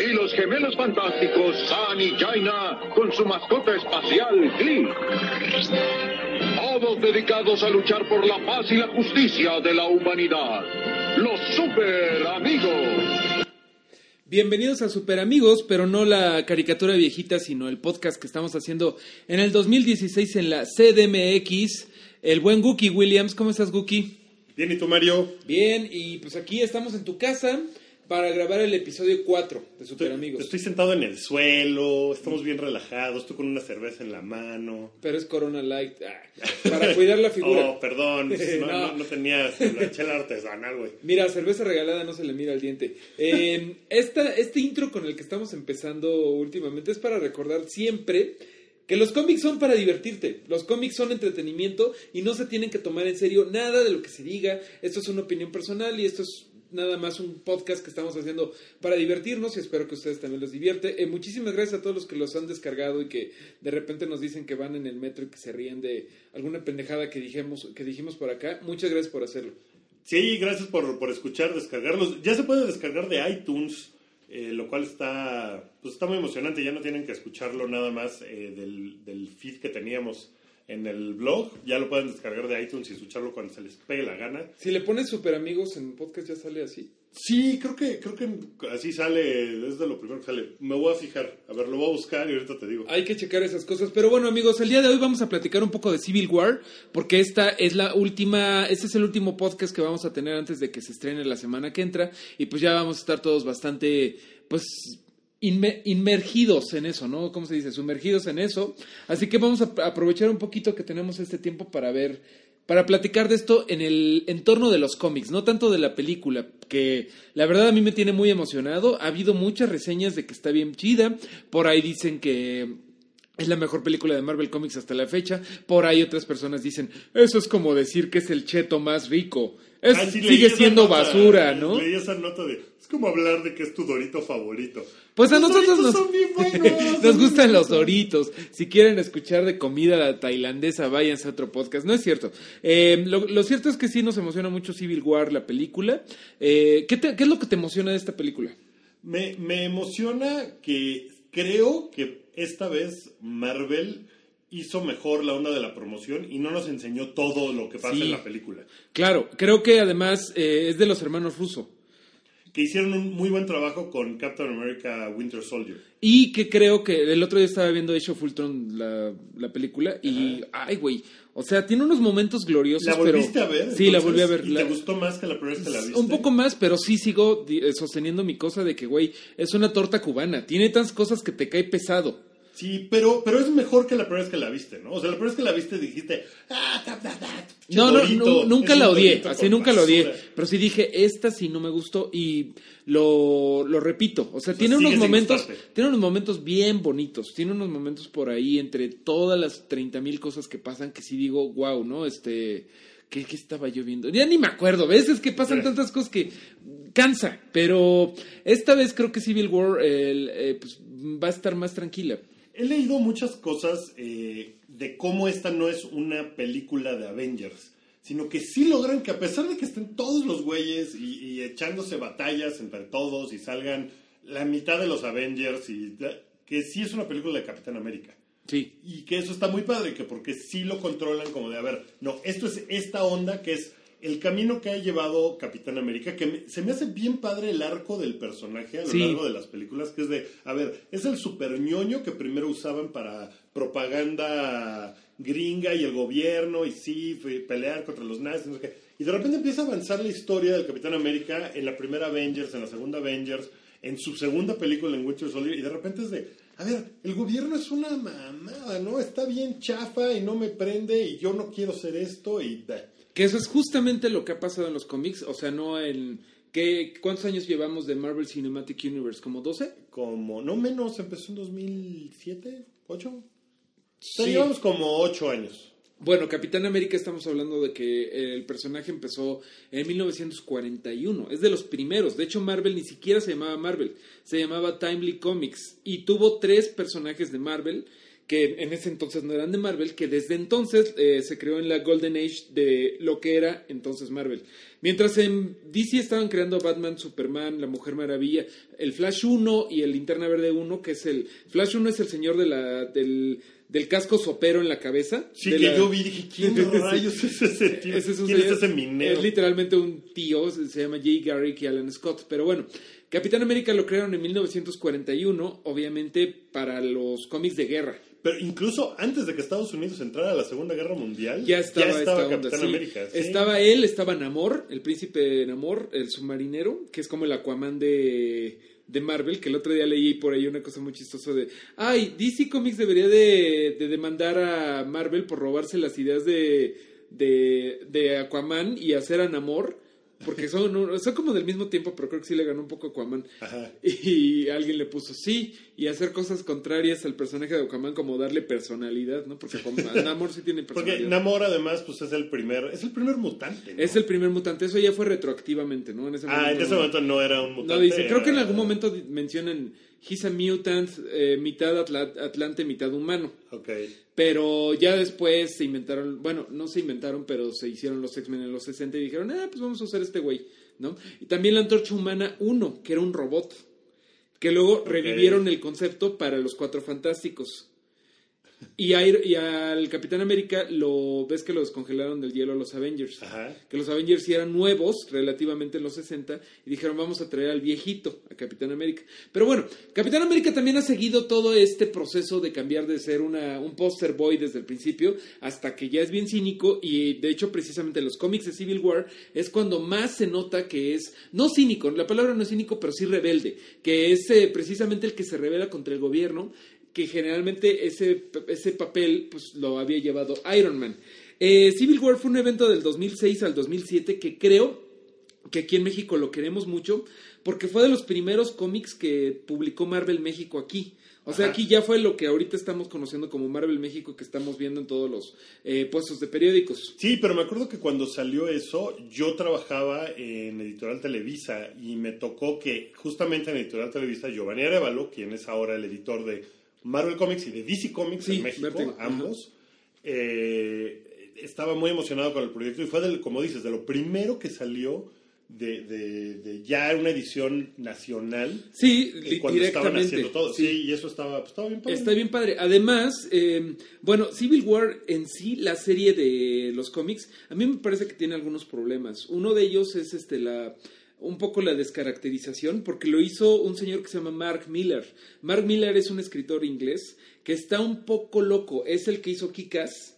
Y los gemelos fantásticos San y Jaina con su mascota espacial Glee. Todos dedicados a luchar por la paz y la justicia de la humanidad. Los super amigos. Bienvenidos a Super Amigos, pero no la caricatura viejita, sino el podcast que estamos haciendo en el 2016 en la CDMX. El buen Gookie Williams, ¿cómo estás Gookie? Bien, ¿y tú Mario? Bien, y pues aquí estamos en tu casa para grabar el episodio 4 de Super Amigos. estoy sentado en el suelo, estamos bien relajados, estoy con una cerveza en la mano. Pero es Corona Light. Ah, para cuidar la figura. Oh, perdón, no, No. no, no tenía la chela artesanal, güey. Mira, cerveza regalada no se le mira al diente. Eh, esta, este intro con el que estamos empezando últimamente es para recordar siempre que los cómics son para divertirte. Los cómics son entretenimiento y no se tienen que tomar en serio nada de lo que se diga. Esto es una opinión personal y esto es nada más un podcast que estamos haciendo para divertirnos y espero que ustedes también les divierte. Eh, muchísimas gracias a todos los que los han descargado y que de repente nos dicen que van en el metro y que se ríen de alguna pendejada que dijimos, que dijimos por acá. Muchas gracias por hacerlo. Sí, gracias por, por escuchar, descargarlos. Ya se puede descargar de iTunes, eh, lo cual está, pues está muy emocionante. Ya no tienen que escucharlo nada más eh, del, del feed que teníamos en el blog. Ya lo pueden descargar de iTunes y escucharlo cuando se les pegue la gana. Si le pones super amigos en podcast ya sale así. Sí, creo que, creo que así sale, es de lo primero que sale. Me voy a fijar, a ver, lo voy a buscar y ahorita te digo. Hay que checar esas cosas. Pero bueno, amigos, el día de hoy vamos a platicar un poco de Civil War, porque esta es la última, este es el último podcast que vamos a tener antes de que se estrene la semana que entra. Y pues ya vamos a estar todos bastante, pues, inme- inmergidos en eso, ¿no? ¿Cómo se dice? Sumergidos en eso. Así que vamos a aprovechar un poquito que tenemos este tiempo para ver, para platicar de esto en el entorno de los cómics, no tanto de la película, que la verdad a mí me tiene muy emocionado. Ha habido muchas reseñas de que está bien chida. Por ahí dicen que es la mejor película de Marvel Comics hasta la fecha. Por ahí otras personas dicen, eso es como decir que es el cheto más rico. Es- Ah, sí, sigue siendo nota, basura, ¿no? Leí esa nota de, es como hablar de que es tu dorito favorito. Pues a nosotros nos, son bien buenos, nos gustan los doritos. Si quieren escuchar de comida tailandesa, váyanse a otro podcast. No es cierto. Eh, lo, lo cierto es que sí nos emociona mucho Civil War, la película. Eh, ¿qué, te- ¿Qué es lo que te emociona de esta película? Me, me emociona que creo que esta vez Marvel hizo mejor la onda de la promoción y no nos enseñó todo lo que pasa Sí. en la película. Claro, creo que además eh, es de los hermanos Russo. Que hicieron un muy buen trabajo con Captain America Winter Soldier. Y que creo que el otro día estaba viendo Age of Ultron, la, la película, y, ay, güey, o sea, tiene unos momentos gloriosos, ¿La pero... volviste a ver? Sí, la entonces? volví a ver. ¿Y La- te gustó más que la primera vez que la viste? Un poco más, pero sí sigo eh, sosteniendo mi cosa de que, güey, es una torta cubana. Tiene tantas cosas que te cae pesado. Sí, pero, pero es mejor que la primera vez que la viste, ¿no? O sea, la primera vez que la viste dijiste... Ah, No, no, nunca la odié, así nunca la odié. basura". Pero sí dije, esta sí no me gustó y lo, lo repito. O sea, O tiene unos momentos, tiene unos momentos bien bonitos. Tiene unos momentos por ahí entre todas las 30 mil cosas que pasan que sí digo, wow, ¿no? Este, ¿qué, qué estaba yo viendo? Ya ni me acuerdo. Veces que pasan Sí. tantas cosas que cansa. Pero esta vez creo que Civil War el, eh, pues, va a estar más tranquila. He leído muchas cosas eh, de cómo esta no es una película de Avengers, sino que sí logran que a pesar de que estén todos los güeyes y, y echándose batallas entre todos y salgan la mitad de los Avengers, y que sí es una película de Capitán América. Sí. Y que eso está muy padre, que porque sí lo controlan como de, a ver, no, esto es esta onda que es el camino que ha llevado Capitán América, que me- se me hace bien padre el arco del personaje a lo Sí. largo de las películas, que es de, a ver, es el super ñoño que primero usaban para propaganda gringa y el gobierno, y sí, fue pelear contra los nazis, no sé qué. Y de repente empieza a avanzar la historia del Capitán América en la primera Avengers, en la segunda Avengers, en su segunda película en Winter Soldier, y de repente es de, a ver, el gobierno es una mamada, ¿no? Está bien chafa y no me prende y yo no quiero ser esto y... Que eso es justamente lo que ha pasado en los cómics, o sea, no en... ¿Qué, ¿Cuántos años llevamos de Marvel Cinematic Universe? ¿Como 12? Como, no menos, empezó en 2007, 8. O sea, Sí. llevamos como 8 años. Bueno, Capitán América estamos hablando de que el personaje empezó en 1941, es de los primeros, de hecho Marvel ni siquiera se llamaba Marvel, se llamaba Timely Comics y tuvo tres personajes de Marvel que en ese entonces no eran de Marvel, que desde entonces eh, se creó en la Golden Age de lo que era entonces Marvel. Mientras en DC estaban creando Batman, Superman, la Mujer Maravilla, el Flash 1 y el Linterna Verde 1, que es el... Flash 1 es el señor de la, del, del casco sopero en la cabeza. Sí, que la- yo vi dije, ¿quién rayos es ese tío? Ese es un ¿Quién es señor- ese minero? Es literalmente un tío, se se llama Jay Garrick y Alan Scott. Pero bueno, Capitán América lo crearon en 1941, obviamente para los cómics de guerra. Pero incluso antes de que Estados Unidos entrara a la Segunda Guerra Mundial, Ya estaba, esta onda, Capitán sí. América. sí. Estaba él, estaba Namor, el príncipe Namor, el submarinero, que es como el Aquaman de, de Marvel, que el otro día leí por ahí una cosa muy chistosa de, ay, DC Comics debería de, de demandar a Marvel por robarse las ideas de, de, de Aquaman y hacer a Namor, porque son, son como del mismo tiempo, pero creo que sí le ganó un poco Aquaman. Ajá. Y alguien le puso sí, y hacer cosas contrarias al personaje de Aquaman, como darle personalidad, ¿no? Porque Aquaman- Namor sí tiene Porque personalidad. Namor además pues es el primer, es el primer mutante. ¿no? Es el primer mutante, eso ya fue retroactivamente, ¿no? En ese Ah, en ese no- momento no era un mutante. No dice, creo que en algún momento mencionan He's a mutant, eh, mitad atla- atlante, mitad humano. Ok. Pero ya después se inventaron, bueno, no se inventaron, pero se hicieron los X-Men en los 60 y dijeron, ah, pues vamos a usar este güey, ¿no? Y también la Antorcha Humana 1, que era un robot, que luego revivieron el concepto para los Cuatro Fantásticos. Y, a, y al Capitán América lo ves que lo descongelaron del hielo a los Avengers. Ajá. Que los Avengers sí eran nuevos relativamente en los 60 y dijeron vamos a traer al viejito, a Capitán América. Pero bueno, Capitán América también ha seguido todo este proceso de cambiar de ser una, un poster boy desde el principio hasta que ya es bien cínico y de hecho precisamente en los cómics de Civil War es cuando más se nota que es, no cínico, la palabra no es cínico, pero sí rebelde, que es eh, precisamente el que se revela contra el gobierno que generalmente ese, ese papel pues, lo había llevado Iron Man. Eh, Civil War fue un evento del 2006 al 2007 que creo que aquí en México lo queremos mucho porque fue de los primeros cómics que publicó Marvel México aquí. O sea, Ajá. aquí ya fue lo que ahorita estamos conociendo como Marvel México que estamos viendo en todos los eh, puestos de periódicos. Sí, pero me acuerdo que cuando salió eso, yo trabajaba en Editorial Televisa y me tocó que justamente en Editorial Televisa Giovanni Arevalo, quien es ahora el editor de Marvel Comics y de DC Comics Sí, en México, ambos, eh, estaba muy emocionado con el proyecto y fue, del, como dices, de lo primero que salió de, de- de ya una edición nacional Sí, eh, cuando estaban haciendo todo. sí. Sí, y eso estaba, pues, estaba bien padre. Está bien padre. Además, eh, bueno, Civil War en sí, la serie de los cómics, a mí me parece que tiene algunos problemas. Uno de ellos es este la un poco la descaracterización, porque lo hizo un señor que se llama Mark Miller. Mark Miller es un escritor inglés que está un poco loco. Es el que hizo Kick-Ass,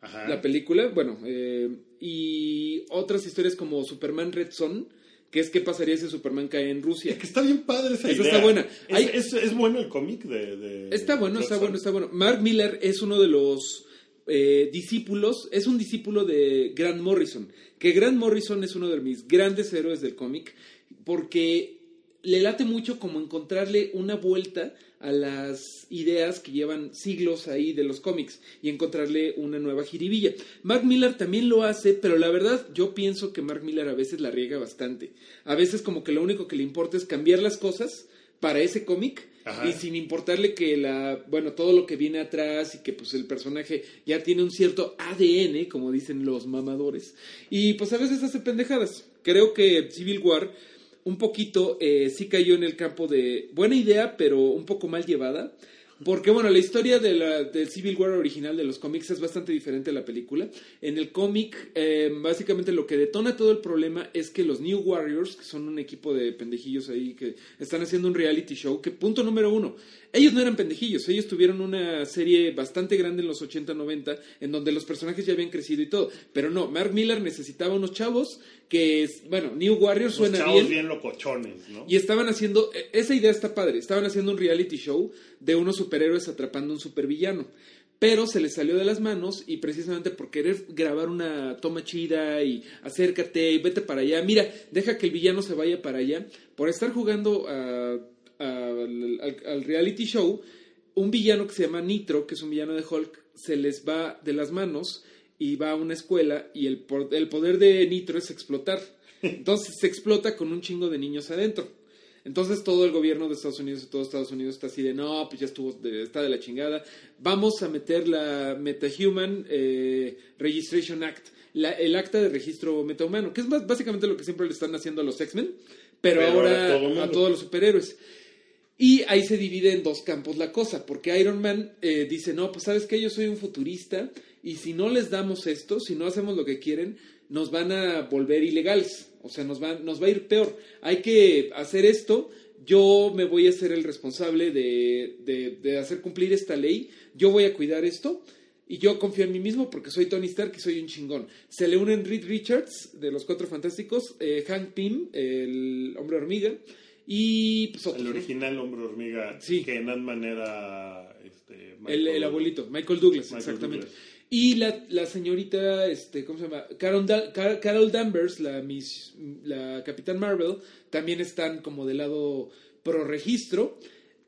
Ajá. la película, bueno, eh, y otras historias como Superman Red Son, que es qué pasaría si Superman cae en Rusia. Que está bien padre esa Esa idea. está buena. Es, Hay- es- es bueno el cómic de, de- Está bueno, está bueno, está bueno. Mark Miller es uno de los eh, discípulos, es un discípulo de Grant Morrison, que Grant Morrison es uno de mis grandes héroes del cómic, porque le late mucho como encontrarle una vuelta a las ideas que llevan siglos ahí de los cómics y encontrarle una nueva jiribilla. Mark Miller también lo hace, pero la verdad yo pienso que Mark Miller a veces la riega bastante. A veces como que lo único que le importa es cambiar las cosas para ese cómic Y sin importarle que la bueno todo lo que viene atrás y que pues el personaje ya tiene un cierto ADN como dicen los mamadores y pues a veces hace pendejadas. Creo que Civil War un poquito eh, sí cayó en el campo de buena idea pero un poco mal llevada porque bueno, la historia de la, del Civil War original de los cómics es bastante diferente a la película. En el cómic, eh, básicamente lo que detona todo el problema es que los New Warriors, que son un equipo de pendejillos ahí que están haciendo un reality show, que punto número uno, ellos no eran pendejillos, ellos tuvieron una serie bastante grande en los 80-90, en donde los personajes ya habían crecido y todo. Pero no, Mark Miller necesitaba unos chavos que es, bueno, New Warriors Los suena chavos bien. bien locochones, ¿no? Y estaban haciendo, e- esa idea está padre, estaban haciendo un reality show de unos superhéroes atrapando a un supervillano. Pero se les salió de las manos y precisamente por querer grabar una toma chida y acércate y vete para allá, mira, deja que el villano se vaya para allá, por estar jugando a- al, al- al reality show, un villano que se llama Nitro, que es un villano de Hulk, se les va de las manos y va a una escuela y el, el poder de Nitro es explotar. Entonces se explota con un chingo de niños adentro. Entonces todo el gobierno de Estados Unidos y todo Estados Unidos está así de no, pues ya estuvo, de- está de la chingada. Vamos a meter la MetaHuman eh, Registration Act, la- el acta de registro metahumano, que es más- básicamente lo que siempre le están haciendo a los X-Men, pero, Pero ahora a todo mundo. a todos los superhéroes. Y ahí se divide en dos campos la cosa, porque Iron Man eh, dice, no, pues sabes que yo soy un futurista y si no les damos esto, si no hacemos lo que quieren, nos van a volver ilegales, o sea, nos va, nos va a ir peor. Hay que hacer esto, yo me voy a ser el responsable de, de- de hacer cumplir esta ley, yo voy a cuidar esto. Y yo confío en mí mismo porque soy Tony Stark y soy un chingón. Se le unen Reed Richards de los Cuatro Fantásticos, eh, Hank Pym, el hombre hormiga, y pues otros, El original hombre hormiga, Sí. que en Ant-Man era este, El, abuelito, Michael Douglas, Michael exactamente. Douglas. Y la, la señorita, este, ¿cómo se llama? Carol, Da- Car- Carol Danvers, la, Miss, la Capitán Marvel, también están como del lado pro registro.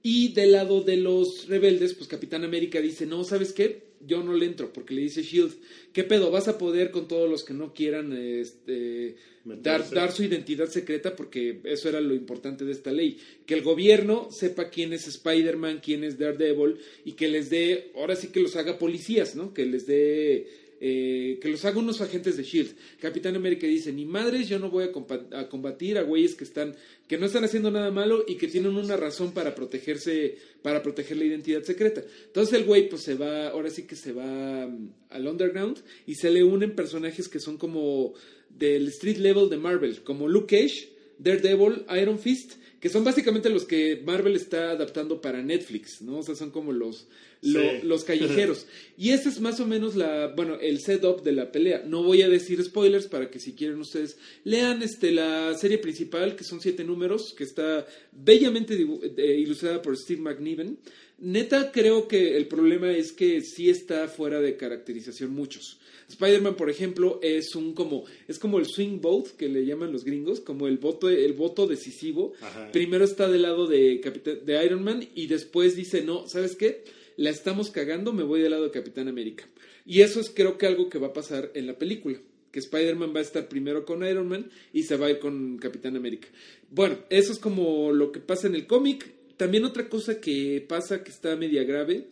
Y del lado de los rebeldes, pues Capitán América dice, no, ¿sabes qué? Yo no le entro, porque le dice Shield, ¿qué pedo? ¿Vas a poder con todos los que no quieran este, dar, dar su identidad secreta? Porque eso era lo importante de esta ley. Que el gobierno sepa quién es Spider-Man, quién es Daredevil, y que les dé, ahora sí que los haga policías, ¿no? Que les dé eh, que los haga unos agentes de Shield. Capitán América dice, ni madres, yo no voy a, combatir a güeyes que están, que no están haciendo nada malo y que tienen una razón para protegerse, para proteger la identidad secreta. Entonces el güey pues se va, ahora sí que se va mm, al underground y se le unen personajes que son como del street level de Marvel, como Luke Cage, Daredevil, Iron Fist, que son básicamente los que Marvel está adaptando para Netflix, ¿no? O sea, son como los, lo- Sí. los callejeros. Y ese es más o menos la, bueno, el setup de la pelea. No voy a decir spoilers para que si quieren ustedes lean este la serie principal, que son siete números, que está bellamente eh, ilustrada por Steve McNiven. Neta, creo que el problema es que sí está fuera de caracterización muchos. Spider-Man, por ejemplo, es un como es como el swing vote que le llaman los gringos, como el voto el voto decisivo. Ajá. Primero está del lado de de Iron Man y después dice, "No, ¿sabes qué? La estamos cagando, me voy del lado de Capitán América." Y eso es creo que algo que va a pasar en la película, que Spider-Man va a estar primero con Iron Man y se va a ir con Capitán América. Bueno, eso es como lo que pasa en el cómic. También otra cosa que pasa que está media grave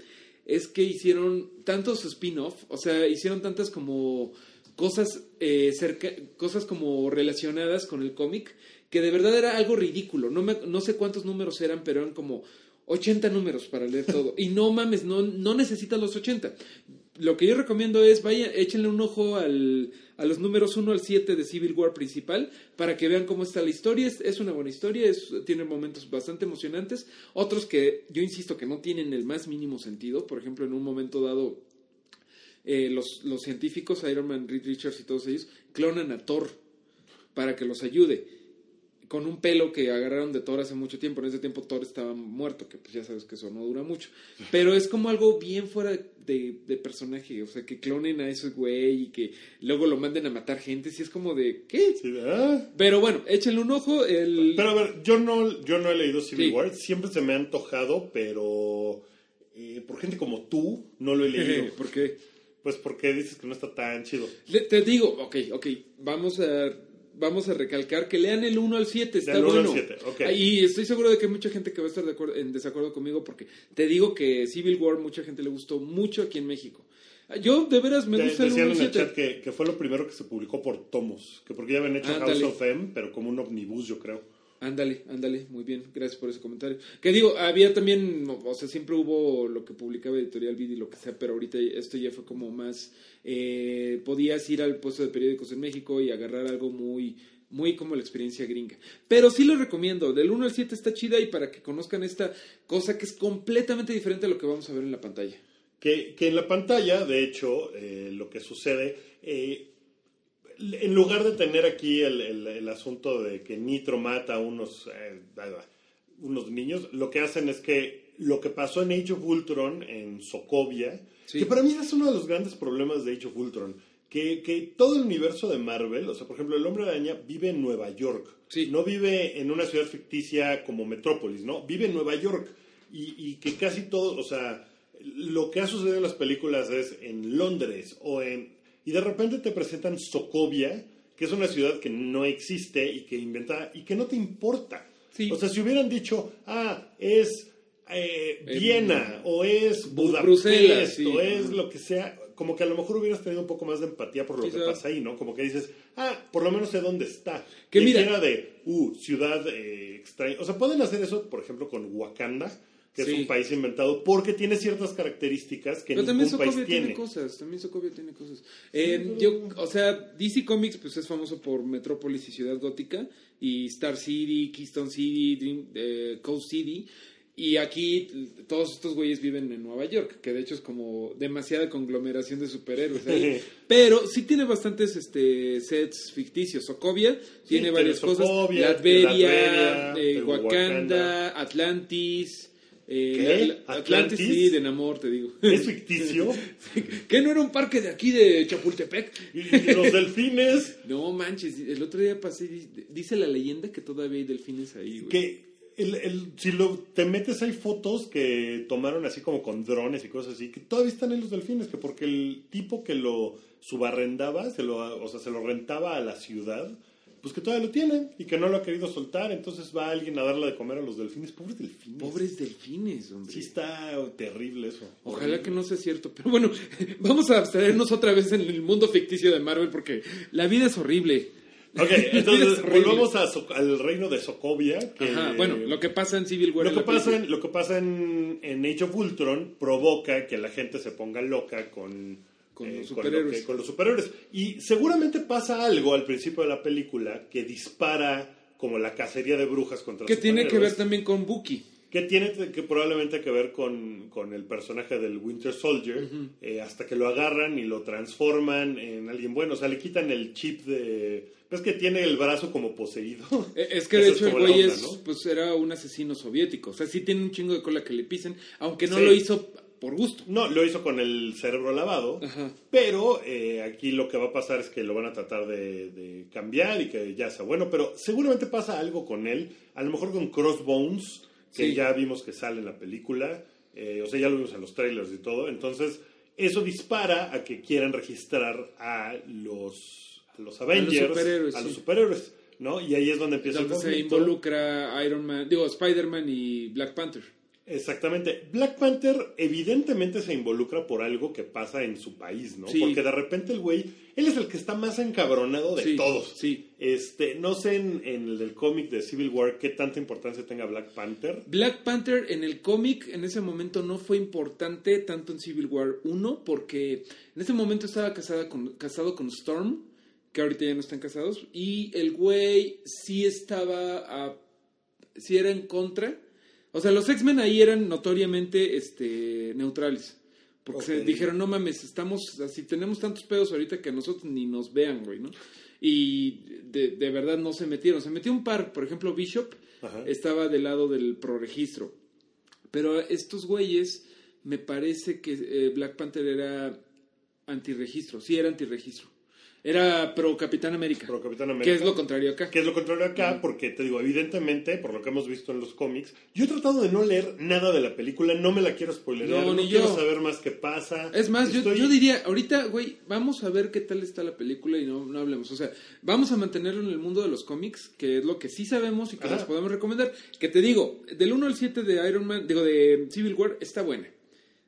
es que hicieron tantos spin-off, o sea, hicieron tantas como cosas eh, cerca, cosas como relacionadas con el cómic que de verdad era algo ridículo. No, me- no sé cuántos números eran, pero eran como 80 números para leer todo. Y no mames, no, no necesitas los 80. Lo que yo recomiendo es, vaya, échenle un ojo al, a los números 1 al 7 de Civil War principal para que vean cómo está la historia. Es, es una buena historia, es, tiene momentos bastante emocionantes. Otros que yo insisto que no tienen el más mínimo sentido. Por ejemplo, en un momento dado, eh, los, los científicos, Iron Man, Reed Richards y todos ellos, clonan a Thor para que los ayude. Con un pelo que agarraron de Thor hace mucho tiempo. En ese tiempo Thor estaba muerto, que pues ya sabes que eso no dura mucho. Pero es como algo bien fuera de, de personaje. O sea, que clonen a ese güey y que luego lo manden a matar gente. Si es como de, ¿qué? Sí. Pero bueno, échenle un ojo. El... Pero a ver, yo no, yo no he leído Civil Sí. War, siempre se me ha antojado, pero eh, por gente como tú no lo he leído. ¿Por qué? pues porque dices que no está tan chido. Le- te digo, ok, ok, vamos a, vamos a recalcar que lean el 1 al 7, está Del uno al bueno. siete, ok. Y estoy seguro de que hay mucha gente que va a estar de acuerdo- en desacuerdo conmigo porque te digo que Civil War mucha gente le gustó mucho aquí en México. Yo de veras me gusta el 1 decían al en el 7. chat que, que fue lo primero que se publicó por tomos, que porque ya habían hecho Ándale. House of M, pero como un omnibus, yo creo. Ándale, ándale, muy bien, gracias por ese comentario. Que digo, había también, o sea, siempre hubo lo que publicaba Editorial Vid y lo que sea, pero ahorita esto ya fue como más, eh, podías ir al puesto de periódicos en México y agarrar algo muy, muy como la experiencia gringa. Pero sí lo recomiendo, del 1 al 7 está chida y para que conozcan esta cosa que es completamente diferente a lo que vamos a ver en la pantalla. Que, que en la pantalla, de hecho, eh, lo que sucede, eh, en lugar de tener aquí el, el- el asunto de que Nitro mata a unos, eh, unos niños, lo que hacen es que lo que pasó en Age of Ultron, en Sokovia, Sí. que para mí es uno de los grandes problemas de Age of Ultron, que, que todo el universo de Marvel, o sea, por ejemplo, el Hombre Araña vive en Nueva York, Sí. no vive en una ciudad ficticia como Metrópolis, ¿no? Vive en Nueva York y, y que casi todo, o sea, lo que ha sucedido en las películas es en Londres o en... Y de repente te presentan Sokovia, que es una ciudad que no existe y que inventa y que no te importa. Sí. O sea, si hubieran dicho, ah, es eh, En- Viena o es Bu- Budapest Bruselas, sí. o es lo que sea, como que a lo mejor hubieras tenido un poco más de empatía por lo Quizá. que pasa ahí, ¿no? Como que dices, ah, por lo menos sé dónde está. Que Y mira- de, uh, ciudad eh, extraña. O sea, pueden hacer eso, por ejemplo, con Wakanda, que Sí. es un país inventado, porque tiene ciertas características que Pero también ningún país Sokovia tiene. tiene. cosas, también Sokovia tiene cosas. Eh, yo, o sea, DC Comics pues es famoso por Metrópolis y Ciudad Gótica y Star City, Keystone City, Dream, eh, Coast City. Y aquí todos estos güeyes viven en Nueva York, que de hecho es como demasiada conglomeración de superhéroes ahí. Pero sí tiene bastantes este, sets ficticios. Sokovia tiene tiene varias cosas. Latveria, Latveria, eh, eh, Wakanda, Wakanda. Atlantis. Eh, Atlantis, ¿Atlantis? sí, de Namor, te digo. Es ficticio. ¿Qué no era un parque de aquí de Chapultepec? y, los delfines, No manches, el otro día pasé, dice la leyenda que todavía hay delfines ahí, güey. que el, el- si lo, te metes hay fotos que tomaron así como con drones y cosas así, que todavía están en los delfines, que porque el tipo que lo subarrendaba, se lo, o sea, se lo rentaba a la ciudad, pues que todavía lo tiene y que no lo ha querido soltar, entonces va alguien a darle de comer a los delfines. Pobres delfines. Pobres delfines, hombre. Sí está terrible eso. Ojalá que no sea cierto. Pero bueno, vamos a abstraernos otra vez en el mundo ficticio de Marvel porque la vida es horrible. Ok, entonces volvamos a So- al reino de Sokovia. Que, Ajá, bueno, lo que pasa en Civil War. Lo en que, pasa en, lo que pasa en, en Age of Ultron provoca que la gente se ponga loca con, Con eh, los lo superhéroes. que- con los superhéroes. Y seguramente pasa algo al principio de la película que dispara como la cacería de brujas contra Que tiene que ver también con Bucky. Que tiene que probablemente que ver con, con el personaje del Winter Soldier, eh, hasta que lo agarran y lo transforman en alguien bueno. O sea, le quitan el chip de... Ves que tiene el brazo como poseído. Eh, Es que de hecho el güey onda, es, ¿no? pues era un asesino soviético. O sea, sí tiene un chingo de cola que le pisen, aunque no Sí. lo hizo por gusto. No, lo hizo con el cerebro lavado, Ajá. pero eh, aquí lo que va a pasar es que lo van a tratar de, de cambiar y que ya sea bueno, pero seguramente pasa algo con él, a lo mejor con Crossbones, que Sí. ya vimos que sale en la película, eh, o sea, ya lo vimos en los trailers y todo, entonces eso dispara a que quieran registrar a los, a los Avengers, superhéroes, a los superhéroes, ¿no? Y ahí es donde empieza Donde el se involucra Iron Man, digo, Spider-Man y Black Panther. Exactamente. Black Panther evidentemente se involucra por algo que pasa en su país, ¿no? Sí. Porque de repente el güey, él es el que está más encabronado de Sí, todos. sí. Este, no sé en, en el del cómic de Civil War qué tanta importancia tenga Black Panther. Black Panther en el cómic en ese momento no fue importante tanto en Civil War 1 porque en ese momento estaba casada con, casado con Storm, que ahorita ya no están casados, y el güey sí estaba, a, sí era en contra. O sea, los X-Men ahí eran notoriamente este, neutrales. Porque se dijeron, no mames, estamos así, tenemos tantos pedos ahorita que a nosotros ni nos vean, güey, ¿no? Y de, de verdad no se metieron. Se metió un par, por ejemplo, Bishop Ajá. estaba del lado del proregistro. Pero estos güeyes, me parece que eh, Black Panther era antirregistro. Sí, era antirregistro. Era pro Capitán América. Pro Capitán América. Que es lo contrario acá. Que es lo contrario acá, porque te digo, evidentemente, por lo que hemos visto en los cómics, yo he tratado de no leer nada de la película, no me la quiero spoilear, No, no, ni quiero yo. saber más qué pasa. Es más, yo, Estoy- yo diría, ahorita, güey, vamos a ver qué tal está la película y no, no hablemos. O sea, vamos a mantenerlo en el mundo de los cómics, que es lo que sí sabemos y que Ajá. les podemos recomendar. Que te digo, del 1 al 7 de Iron Man, digo, de Civil War, está buena.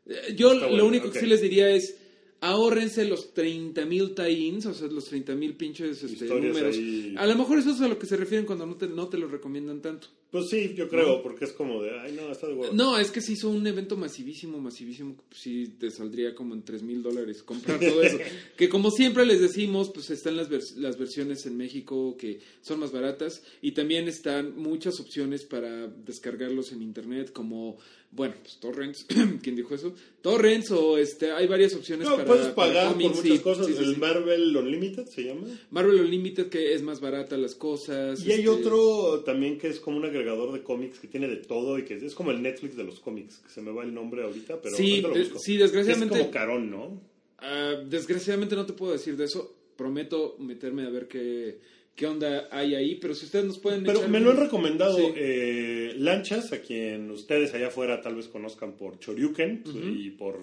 Eh, Yo Está lo buena, único que sí les diría es, ahórrense los 30.000 tie-ins, o sea, los 30.000 pinches este, números. ahí. A lo mejor eso es a lo que se refieren cuando no te, no te lo recomiendan tanto. Pues sí, yo creo, porque es como de, ay, no, está de huevo. No, es que se hizo un evento masivísimo, masivísimo, que pues sí te saldría como en tres mil dólares comprar todo eso. que como siempre les decimos, pues están las, vers- las versiones en México que son más baratas y también están muchas opciones para descargarlos en internet como, bueno, pues torrents, ¿quién dijo eso? Torrents o este, hay varias opciones No, para puedes pagar por muchas sí, cosas. sí, sí, el. Marvel Unlimited se llama. Marvel Unlimited que es más barata las cosas. Y hay este, otro también que es como un agregador de cómics que tiene de todo y que es como el Netflix de los cómics, que se me va el nombre ahorita, pero Sí, ahorita lo busco. sí, desgraciadamente- Es como carón, ¿no? Ah, desgraciadamente no te puedo decir de eso. Prometo meterme a ver qué, qué onda hay ahí, pero si ustedes nos pueden Pero echar me lo han recomendado Sí. eh, Lanchas, a quien ustedes allá afuera tal vez conozcan por Choryuken y por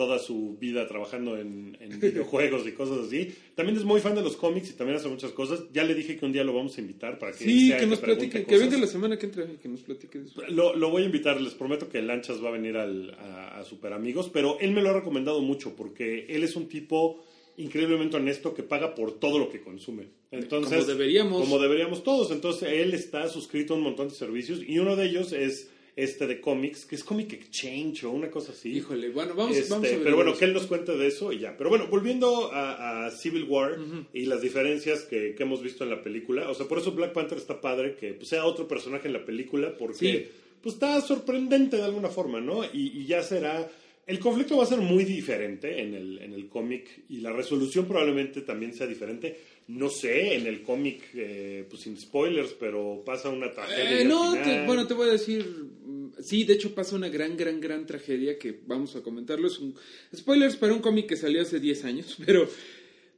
toda su vida trabajando en, en videojuegos y cosas así. También es muy fan de los cómics y también hace muchas cosas. Ya le dije que un día lo vamos a invitar para que Sí, sea que nos platique, que cosas. venga la semana que entra y que nos platique eso. Lo, lo voy a invitar, les prometo que Lanchas va a venir al- a, a Super Amigos, pero él me lo ha recomendado mucho porque él es un tipo increíblemente honesto que paga por todo lo que consume. Entonces, Como deberíamos. Como deberíamos todos. Entonces, él está suscrito a un montón de servicios y uno de ellos es este de cómics, que es Comic Exchange o una cosa así. Híjole, bueno, vamos, Este, vamos a ver. pero bueno, que él nos cuente de eso y ya. Pero bueno, volviendo a, a Civil War y las diferencias que, que hemos visto en la película, o sea, por eso Black Panther está padre que pues, sea otro personaje en la película, porque Sí. pues está sorprendente de alguna forma, ¿no? Y, y ya será... El conflicto va a ser muy diferente en el, en el cómic y la resolución probablemente también sea diferente. No sé, en el cómic, eh, pues sin spoilers, pero pasa una tragedia. Eh, al no, final. te- bueno, te voy a decir. mm, Sí, de hecho pasa una gran, gran, gran tragedia que vamos a comentarlo. Es un spoilers para un cómic que salió hace 10 años, pero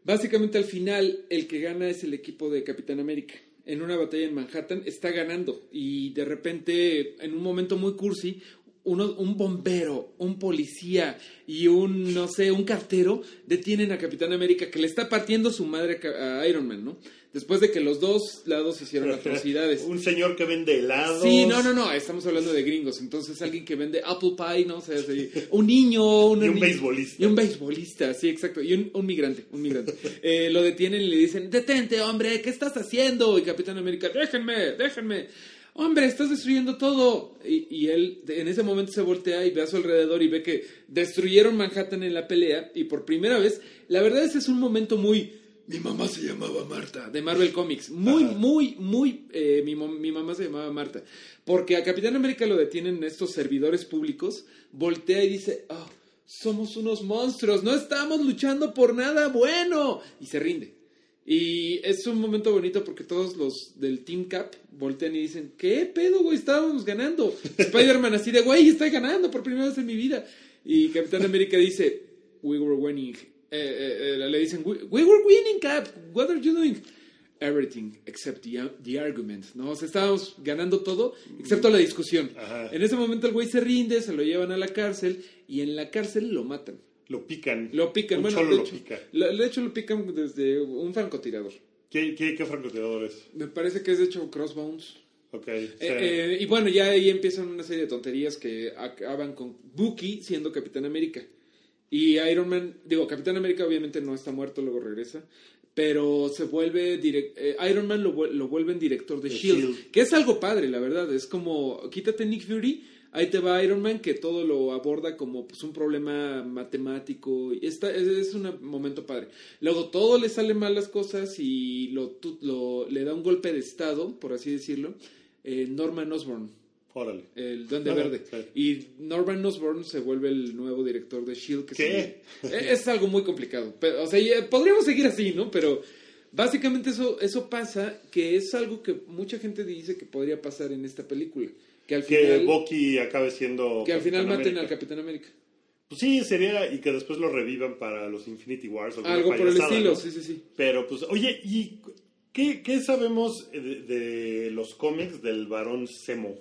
básicamente al final el que gana es el equipo de Capitán América. En una batalla en Manhattan está ganando y de repente, en un momento muy cursi, uno, un bombero, un policía y un, no sé, un cartero detienen a Capitán América que le está partiendo su madre a Iron Man, ¿no? Después de que los dos lados hicieron atrocidades. Un señor que vende helados. Sí, no, no, no, estamos hablando de gringos. Entonces, alguien que vende apple pie, ¿no? O sea, un niño, una Y un beisbolista. Y un beisbolista, sí, exacto. Y un, un migrante, un migrante. Eh, lo detienen y le dicen, detente, hombre, ¿qué estás haciendo? Y Capitán América, déjenme, déjenme. Hombre, estás destruyendo todo. Y, y él en ese momento se voltea y ve a su alrededor y ve que destruyeron Manhattan en la pelea. Y por primera vez, la verdad ese es un momento muy... Mi mamá se llamaba Marta, de Marvel Comics. Muy, Ajá. muy, muy... eh, mi, mi mamá se llamaba Marta. Porque a Capitán América lo detienen estos servidores públicos. Voltea y dice, "Ah, somos unos monstruos, no estamos luchando por nada bueno. Y se rinde. Y es un momento bonito porque todos los del Team Cap voltean y dicen, ¿qué pedo, güey? Estábamos ganando. Spider-Man así de, güey, estoy ganando por primera vez en mi vida. Y Capitán América dice, we were winning. Eh, eh, eh, le dicen, we, we were winning, Cap. What are you doing? Everything except the, the argument. ¿no? O sea, estábamos ganando todo excepto la discusión. Ajá. En ese momento el güey se rinde, se lo llevan a la cárcel y en la cárcel lo matan. Lo pican. Lo pican, Un bueno, cholo de lo hecho, pica. lo- de hecho lo pican desde un francotirador. ¿Qué, qué, qué francotirador es? Me parece que es de hecho Crossbones. Ok. Eh, eh, y bueno, ya ahí empiezan una serie de tonterías que acaban con Bucky siendo Capitán América. Y Iron Man, digo, Capitán América obviamente no está muerto, luego regresa. Pero se vuelve. eh, Iron Man lo, lo vuelven director de De Shield, S.H.I.E.L.D.. Que es algo padre, la verdad. Es como. Quítate Nick Fury. Ahí te va Iron Man que todo lo aborda como pues, un problema matemático. Y está, es, es un momento padre. Luego todo le sale mal las cosas y lo, tu- lo- le da un golpe de estado, por así decirlo. eh, Norman Osborn, Órale. el Duende Ah, Verde. Y Norman Osborn se vuelve el nuevo director de Shield. Que ¿Qué? eh, es algo muy complicado. Pero, o sea, ya podríamos seguir así, ¿no? Pero básicamente eso, eso pasa, que es algo que mucha gente dice que podría pasar en esta película. Que al Que final, Bucky acabe siendo. que al final Capitán maten América. al Capitán América. Pues sí, sería. Y que después lo revivan para los Infinity Wars. Algo por el estilo, ¿no? sí, sí, sí. Pero pues, oye, ¿y qué, qué sabemos de, de los cómics del varón Zemo?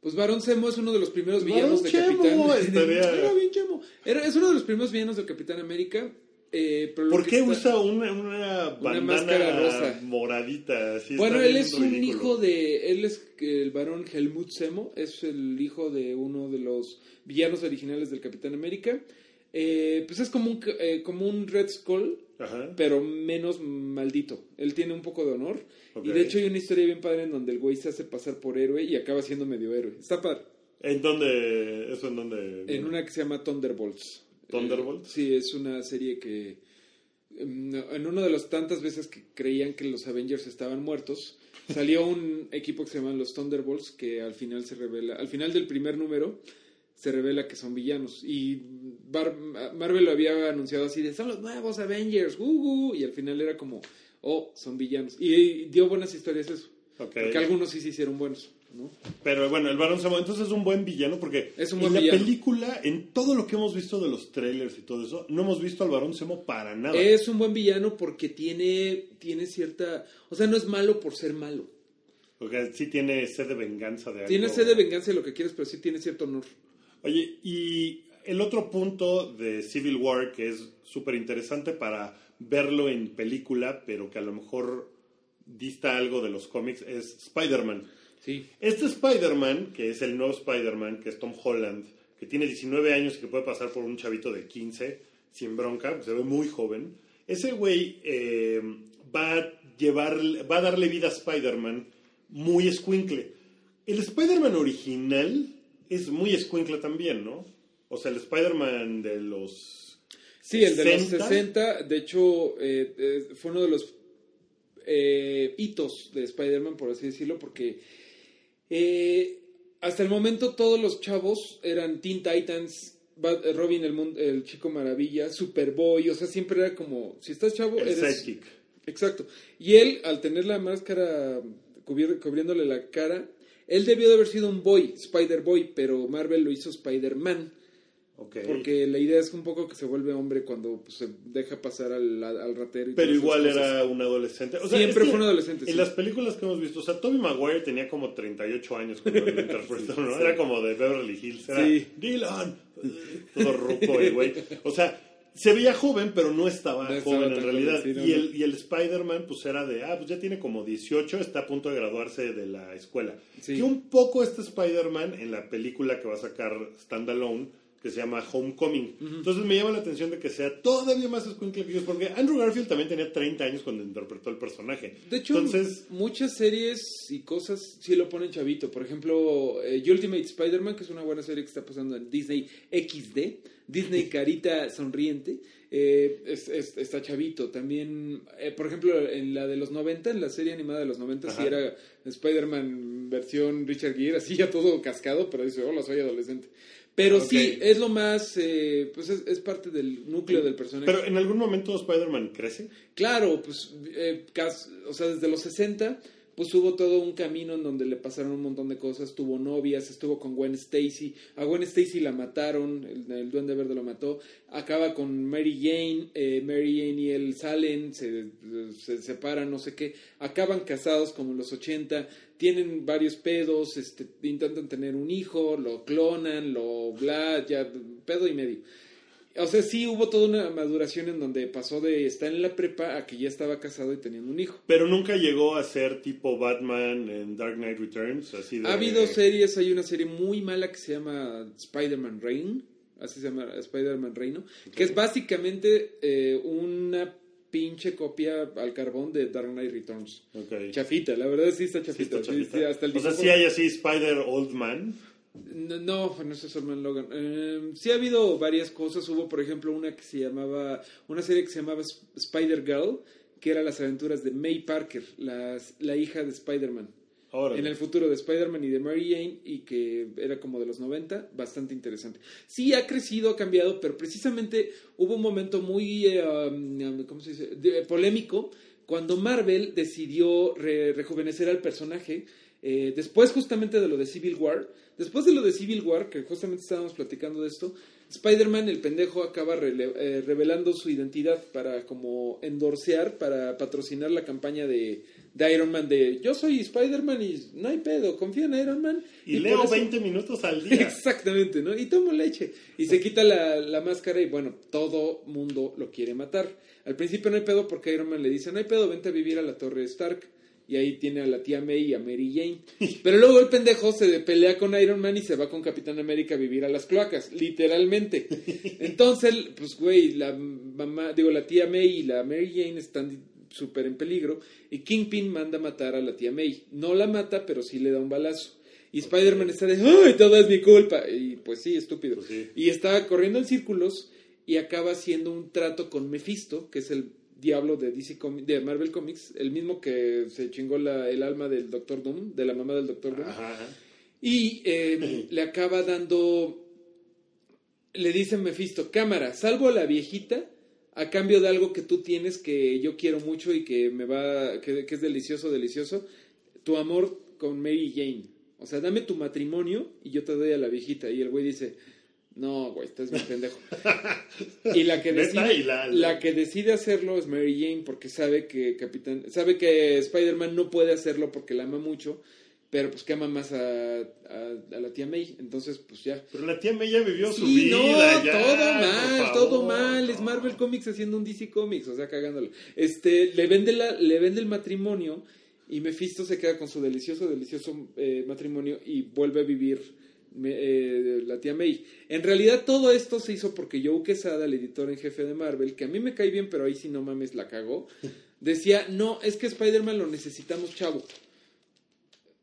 Pues Barón Zemo es uno de los primeros Barón villanos de Zemo, Capitán. estaría- Era bien chemo. Era- es uno de los primeros villanos del Capitán América. Eh, ¿Por qué está- usa una, una bandana máscara rosa. moradita? Así Bueno, él es un hijo de. Él es el varón Helmut Zemo. Es el hijo de uno de los villanos originales del Capitán América. Eh, pues es como un, eh, como un Red Skull Ajá. pero menos maldito. Él tiene un poco de honor. Y de hecho hay una historia bien padre en donde el güey se hace pasar por héroe y acaba siendo medio héroe. Está padre. ¿En dónde? ¿Eso en dónde? En una que se llama Thunderbolts. ¿Thunderbolts? Eh, sí, es una serie que em, en una de las tantas veces que creían que los Avengers estaban muertos, salió un equipo que se llaman los Thunderbolts que al final se revela, al final del primer número se revela que son villanos y Bar- Marvel lo había anunciado así de son los nuevos Avengers, uh, uh", y al final era como oh, son villanos y, dio buenas historias eso. Porque algunos sí se hicieron buenos, ¿no? Pero bueno, el Barón Zemo, entonces es un buen villano porque Es un en la película, en todo lo que hemos visto de los trailers y todo eso, no hemos visto al Barón Zemo para nada. Es un buen villano porque tiene, tiene cierta... O sea, no es malo por ser malo. Porque sí tiene sed de venganza de algo. Tiene sed de venganza de lo que quieres, pero sí tiene cierto honor. Oye, y el otro punto de Civil War que es súper interesante para verlo en película, pero que a lo mejor dista algo de los cómics, es Spider-Man. Sí. Este Spider-Man, que es el nuevo Spider-Man, que es Tom Holland, que tiene 19 años y que puede pasar por un chavito de 15 sin bronca, se ve muy joven, ese güey eh, va a llevar, va a darle vida a Spider-Man muy escuincle. El Spider-Man original es muy escuincle también, ¿no? O sea, el Spider-Man de los... Sí, el de los 60. 60, de hecho, eh, eh, fue uno de los eh, hitos de Spider-Man, por así decirlo, porque eh, hasta el momento todos los chavos eran Teen Titans, eh, Robin el, mun- el Chico Maravilla, Superboy, o sea, siempre era como, si estás chavo, El eres... sidekick. Exacto. Y él, al tener la máscara cubri- cubriéndole la cara, él debió de haber sido un boy, Spider-Boy, pero Marvel lo hizo Spider-Man. Porque la idea es un poco que se vuelve hombre cuando pues, se deja pasar al, al ratero. Y Pero igual era un adolescente. O sea, Siempre es que fue un adolescente, En sí. las películas que hemos visto, o sea, Tobey Maguire tenía como 38 años cuando lo interpretó, ¿no? Era como de Beverly Hills. Era Sí. Dylan. Todo ruco el güey. O sea, se veía joven, pero no estaba No estaba joven en realidad. joven, sí, no, y, el, y el Spider-Man, pues era de, ah, pues ya tiene como 18, está a punto de graduarse de la escuela. Sí. Que un poco este Spider-Man en la película que va a sacar Standalone, que se llama Homecoming. Entonces me llama la atención de que sea todavía más escuincle que ellos, porque Andrew Garfield también tenía 30 años cuando interpretó el personaje. De hecho, Entonces, muchas series y cosas sí lo ponen chavito. Por ejemplo, eh, Ultimate Spider-Man, que es una buena serie que está pasando en Disney XD, Disney Carita Sonriente, eh, es- es- está chavito. También, eh, por ejemplo, en la de los 90, en la serie animada de los 90, sí Ajá. era Spider-Man versión Richard Gere, así ya todo cascado, pero dice, hola, soy adolescente. Pero sí, es lo más, eh, pues es, es parte del núcleo del personaje. pero en algún momento Spider-Man crece. Claro, pues, eh, cas- o sea, desde los 60, pues hubo todo un camino en donde le pasaron un montón de cosas. Tuvo novias, estuvo con Gwen Stacy. A Gwen Stacy la mataron, el, Duende Verde lo mató. Acaba con Mary Jane, eh, Mary Jane y él salen, se, se separan, no sé qué. Acaban casados como en los 80. Tienen varios pedos, este, intentan tener un hijo, lo clonan, lo bla, ya, pedo y medio. O sea, sí hubo toda una maduración en donde pasó de estar en la prepa a que ya estaba casado y teniendo un hijo. Pero nunca llegó a ser tipo Batman en Dark Knight Returns. Así de, Ha habido series, hay una serie muy mala que se llama Spider-Man Reign, así se llama Spider-Man Reino, que es básicamente eh, una pinche copia al carbón de Dark Knight Returns. Ok. Chafita, la verdad sí está Sí, chafita. está sí, chavita. sí, hasta el o sea, sí hay así Spider Old Man. No, no, no es Solman Logan. Eh, sí ha habido varias cosas. Hubo, por ejemplo, una que se llamaba, una serie que se llamaba Sp- Spider Girl, que era las aventuras de May Parker, las- la hija de Spider-Man. En el futuro de Spider-Man y de Mary Jane, y que era como de los 90, bastante interesante. Sí, ha crecido, ha cambiado, pero precisamente hubo un momento muy, eh, ¿cómo se dice?, de- polémico, cuando Marvel decidió re- rejuvenecer al personaje, eh, después justamente de lo de Civil War, después de lo de Civil War, que justamente estábamos platicando de esto, Spider-Man, el pendejo, acaba eh, revelando su identidad para como endorsear, para patrocinar la campaña de, de Iron Man de yo soy Spider-Man y no hay pedo, confía en Iron Man. y, leo eso- 20 minutos al día. Exactamente, ¿no? Y tomo leche. Y se quita la, la máscara y bueno, todo mundo lo quiere matar. Al principio no hay pedo porque Iron Man le dice, no hay pedo, vente a vivir a la torre Stark. Y ahí tiene a la tía May y a Mary Jane. Pero luego el pendejo se pelea con Iron Man y se va con Capitán América a vivir a las cloacas, literalmente. Entonces, pues, güey, la mamá, digo, la tía May y la Mary Jane están súper en peligro y Kingpin manda matar a la tía May. No la mata, pero sí le da un balazo. Y Spider-Man está de, ¡ay, todo es mi culpa! Y pues sí, estúpido. Pues sí. Y está corriendo en círculos y acaba haciendo un trato con Mephisto, que es el diablo de DC de Marvel Comics, el mismo que se chingó la- el alma del Doctor Doom, de la mamá del Doctor Doom. Ajá, ajá. Y eh, le acaba dando. Le dice Mephisto: Cámara, salvo a la viejita a cambio de algo que tú tienes que yo quiero mucho y que me va. que, que es delicioso, delicioso. Tu amor con Mary Jane. O sea, dame tu matrimonio y yo te doy a la viejita. Y el güey dice: No, güey, estás bien pendejo. y la que decide, ¿Y la- la que decide hacerlo es Mary Jane porque sabe que Capitán. sabe que Spider-Man no puede hacerlo porque la ama mucho pero pues que ama más a, a, a la tía May, entonces pues ya. Pero la tía May ya vivió su vida. no, ya, todo mal, favor, todo mal, es. Marvel Comics haciendo un DC Comics, o sea, cagándolo. Este, le vende, la, le vende el matrimonio y Mephisto se queda con su delicioso, delicioso eh, matrimonio y vuelve a vivir me- eh, la tía May. En realidad todo esto se hizo porque Joe Quesada, el editor en jefe de Marvel, que a mí me cae bien, pero ahí sí no mames la cagó, decía, no, es que Spider-Man lo necesitamos chavo.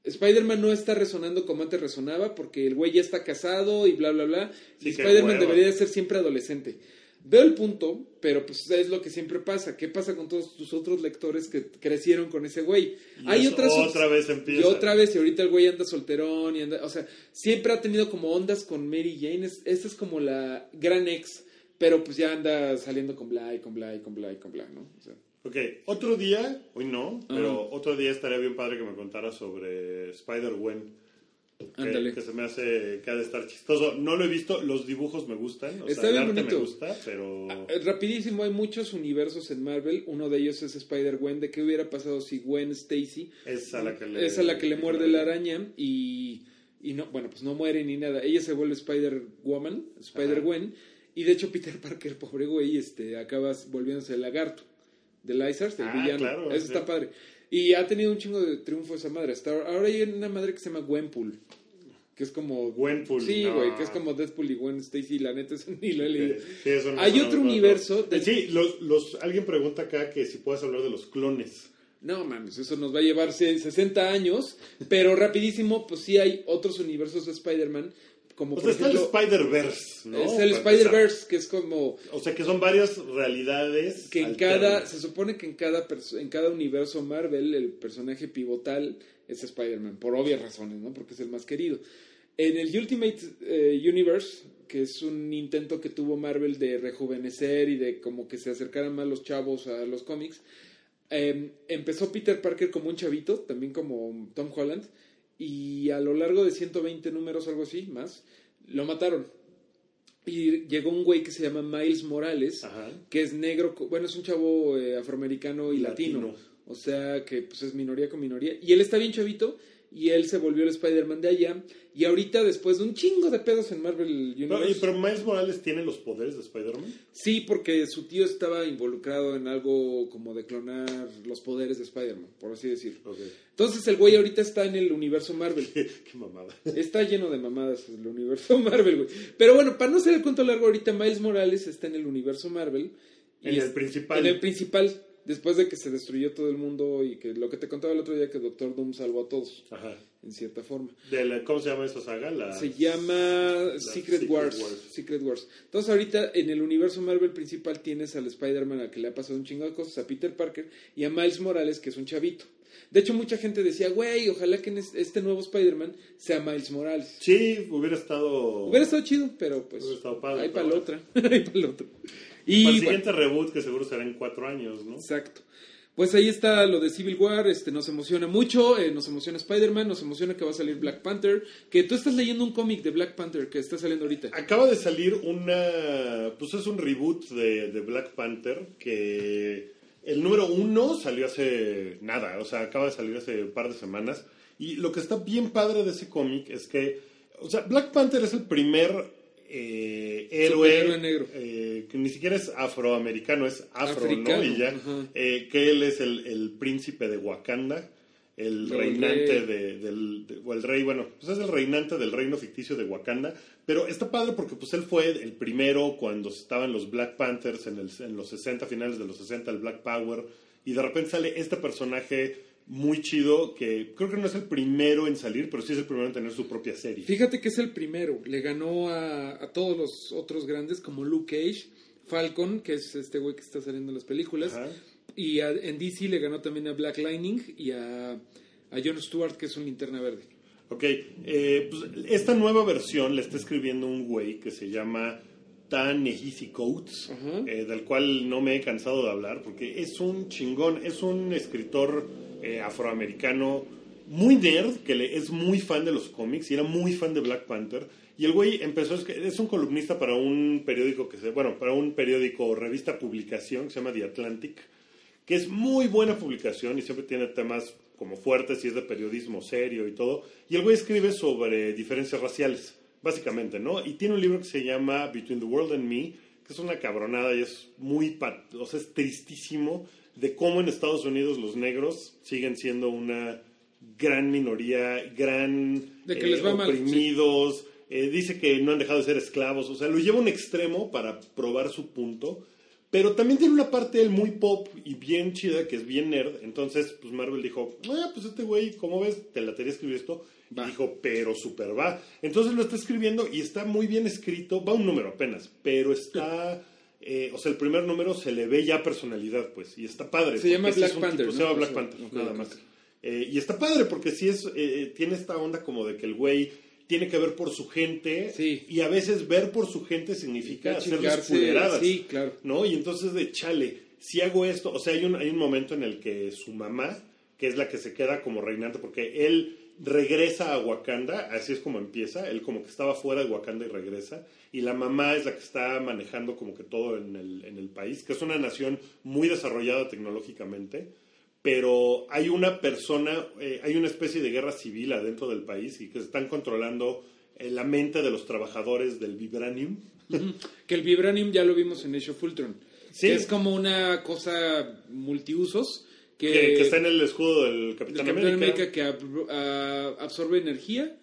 Spider-Man no está resonando como antes resonaba porque el güey ya está casado y bla, bla, bla. Sí, Spider-Man debería de ser siempre adolescente. Veo el punto, pero pues es lo que siempre pasa. ¿Qué pasa con todos tus otros lectores que crecieron con ese güey? Y Hay eso otras otra vez empieza. Y otra vez, y ahorita el güey anda solterón y anda, o sea, siempre ha tenido como ondas con Mary Jane. Es, esta es como la gran ex, pero pues ya anda saliendo con Bly, con Bly, con Bly, con Bly, ¿no? O sea, Ok, otro día, hoy no, pero Ajá. otro día estaría bien padre que me contara sobre Spider-Gwen. Que, Ándale. que se me hace que ha de estar chistoso. No lo he visto, los dibujos me gustan, o Está sea, el arte bonito. me gusta, pero... Eh, Rapidísimo, hay muchos universos en Marvel. Uno de ellos es Spider-Gwen. ¿De qué hubiera pasado si Gwen Stacy Es a la que le, es a la que le muerde la araña y, y no, bueno, pues no muere ni nada. Ella se vuelve Spider-Woman, Spider-Gwen. Y de hecho Peter Parker, pobre güey, este, acaba volviéndose el lagarto de Lizard, el Ah, villano. claro, Eso sí. está padre. Y ha tenido un chingo de triunfo esa madre. Hasta ahora hay una madre que se llama Gwenpool. Que es como... Gwenpool, Sí, no. güey, que es como Deadpool y Gwen Stacy. La neta, eso ni lo he leído. Sí, eso no Hay otro universo de- Sí, los, los, alguien pregunta acá que si puedes hablar de los clones. No, mames, eso nos va a llevar se- 60 años, pero rapidísimo, pues sí hay otros universos de Spider-Man, como O sea, está el ejemplo, Spider-Verse, ¿no? es el. Spider-Verse, que es como O sea, que son varias realidades. que en alternas. cada, se supone que en cada, en cada universo Marvel, el personaje pivotal es Spider-Man, por obvias razones, ¿no? Porque es el más querido. En el Ultimate eh, Universe, que es un intento que tuvo Marvel de rejuvenecer y de como que se acercaran más los chavos a los cómics, eh, empezó Peter Parker como un chavito, también como Tom Holland, y a lo largo de 120 números, algo así, más, lo mataron. Y llegó un güey que se llama Miles Morales, Ajá. que es negro, bueno, es un chavo eh, afroamericano y latino. Latino. O sea que pues es minoría con minoría. Y él está bien chavito y él se volvió el Spider-Man de allá. Y ahorita, después de un chingo de pedos en Marvel Universe... y- pero Miles Morales tiene los poderes de Spider-Man. Sí, porque su tío estaba involucrado en algo como de clonar los poderes de Spider-Man, por así decirlo. Entonces el güey ahorita está en el universo Marvel. Qué, qué mamada. Está lleno de mamadas el universo Marvel, güey. Pero bueno, para no ser el cuento largo, ahorita Miles Morales está en el universo Marvel. y En el principal. En el principal, después de que se destruyó todo el mundo y que lo que te contaba el otro día que Doctor Doom salvó a todos, Ajá. en cierta forma. De la- ¿Cómo se llama esa saga? La... Se llama Secret, Secret Wars. Wars. Secret Wars. Entonces ahorita en el universo Marvel principal tienes al Spider-Man al que le ha pasado un chingo de cosas, a Peter Parker y a Miles Morales que es un chavito. De hecho mucha gente decía, güey, ojalá que en es- este nuevo Spider-Man sea Miles Morales. Sí, hubiera estado... Hubiera estado chido, pero pues Hubiera estado padre, hay para la otra. hay para la otra. Y Para el bueno, siguiente reboot, que seguro será en cuatro años, ¿no? Exacto. Pues ahí está lo de Civil War, este nos emociona mucho, eh, nos emociona Spider-Man, nos emociona que va a salir Black Panther, que tú estás leyendo un cómic de Black Panther que está saliendo ahorita. Acaba de salir una... Pues es un reboot de, de Black Panther que... El número uno salió hace nada, o sea, acaba de salir hace un par de semanas. Y lo que está bien padre de ese cómic es que... O sea, Black Panther es el primer eh, héroe... Negro. eh, que ni siquiera es afroamericano, es afro, Africano, ¿no? Y ya, eh, que él es el, el príncipe de Wakanda. el reinante rey. de, del, de- o el rey, bueno, pues es el reinante del reino ficticio de Wakanda, pero está padre porque pues él fue el primero cuando estaban los Black Panthers en, el, en los 60, finales de los 60, el Black Power, y de repente sale este personaje muy chido que creo que no es el primero en salir, pero sí es el primero en tener su propia serie. Fíjate que es el primero. Le ganó a, a todos los otros grandes como Luke Cage, Falcon, que es este güey que está saliendo en las películas. Ajá. Y a- en DC le ganó también a Black Lightning y a, a Jon Stewart, que es un linterna verde. Ok, eh, pues, esta nueva versión la está escribiendo un güey que se llama Ta-Nehisi Coates, Ajá. eh, del cual no me he cansado de hablar porque es un chingón, es un escritor eh, afroamericano muy nerd, que le- es muy fan de los cómics y era muy fan de Black Panther. Y el güey empezó, es, es un columnista para un periódico que se, bueno, para un periódico, revista, publicación que se llama The Atlantic que es muy buena publicación y siempre tiene temas como fuertes y es de periodismo serio y todo. Y el güey escribe sobre diferencias raciales, básicamente, ¿no? Y tiene un libro que se llama Between the World and Me, que es una cabronada y es muy, o sea, es tristísimo de cómo en Estados Unidos los negros siguen siendo una gran minoría, gran De que eh, les va mal, sí. oprimidos. eh, dice que no han dejado de ser esclavos, o sea, lo lleva a un extremo para probar su punto. Pero también tiene una parte él muy pop y bien chida, que es bien nerd. Entonces, pues Marvel dijo, ah, pues este güey, ¿cómo ves? Te la quería escribir esto. Va. Y dijo, pero super va. Entonces lo está escribiendo y está muy bien escrito. Va un número apenas, pero está... eh, o sea, el primer número se le ve ya personalidad, pues, y está padre. Se llama Black Panther, se llama Black Panther, nada más. Eh, y está padre porque sí es, eh, tiene esta onda como de que el güey tiene que ver por su gente Sí. y a veces ver por su gente significa hacerles culeradas. sí, claro. ¿no? Y entonces de chale, si hago esto, o sea, hay un, hay un momento en el que su mamá, que es la que se queda como reinante, porque él regresa a Wakanda, así es como empieza, él como que estaba fuera de Wakanda y regresa, y la mamá es la que está manejando como que todo en el, en el país, que es una nación muy desarrollada tecnológicamente, pero hay una persona, eh, hay una especie de guerra civil adentro del país y que se están controlando eh, la mente de los trabajadores del vibranium. Que el Vibranium ya lo vimos en Age of Ultron. Sí. Que es como una cosa multiusos que, que, que está en el escudo del Capitán, Capitán América, América que ab- a- absorbe energía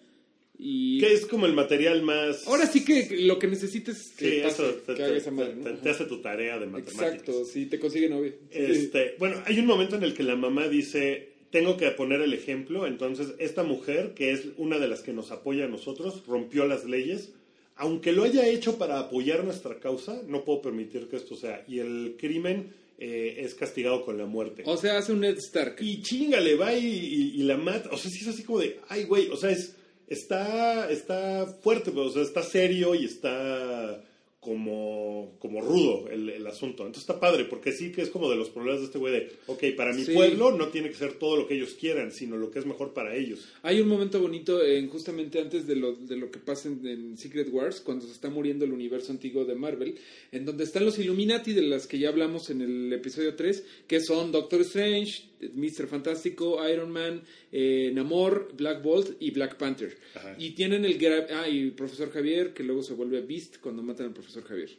y que es como el material más... ahora sí que lo que necesitas es que, Sí, pase, eso te, que haga esa madre, te- ¿no? te- te hace tu tarea de matemáticas. Exacto, sí, te consigue novia. Este, bueno, hay un momento en el que la mamá dice, tengo que poner el ejemplo, entonces esta mujer, que es una de las que nos apoya a nosotros, rompió las leyes, aunque lo haya hecho para apoyar nuestra causa, no puedo permitir que esto sea, y el crimen eh, es castigado con la muerte. O sea, hace un Ned Stark. Y chingale, va y, y- y la mata. O sea, sí es así como de, ay, güey, o sea, es, está, está fuerte, pero, o sea, está serio y está como, como rudo el, el asunto. Entonces está padre, porque sí que es como de los problemas de este güey de, ok, para mi Sí. pueblo no tiene que ser todo lo que ellos quieran, sino lo que es mejor para ellos. Hay un momento bonito en, justamente antes de lo, de lo que pasa en, en Secret Wars, cuando se está muriendo el universo antiguo de Marvel, en donde están los Illuminati, de las que ya hablamos en el episodio 3, que son Doctor Strange, Mr. Fantástico, Iron Man, eh, Namor, Black Bolt y Black Panther. Ajá. Y tienen el... Ah, y Profesor Javier, que luego se vuelve Beast cuando matan al Profesor Javier.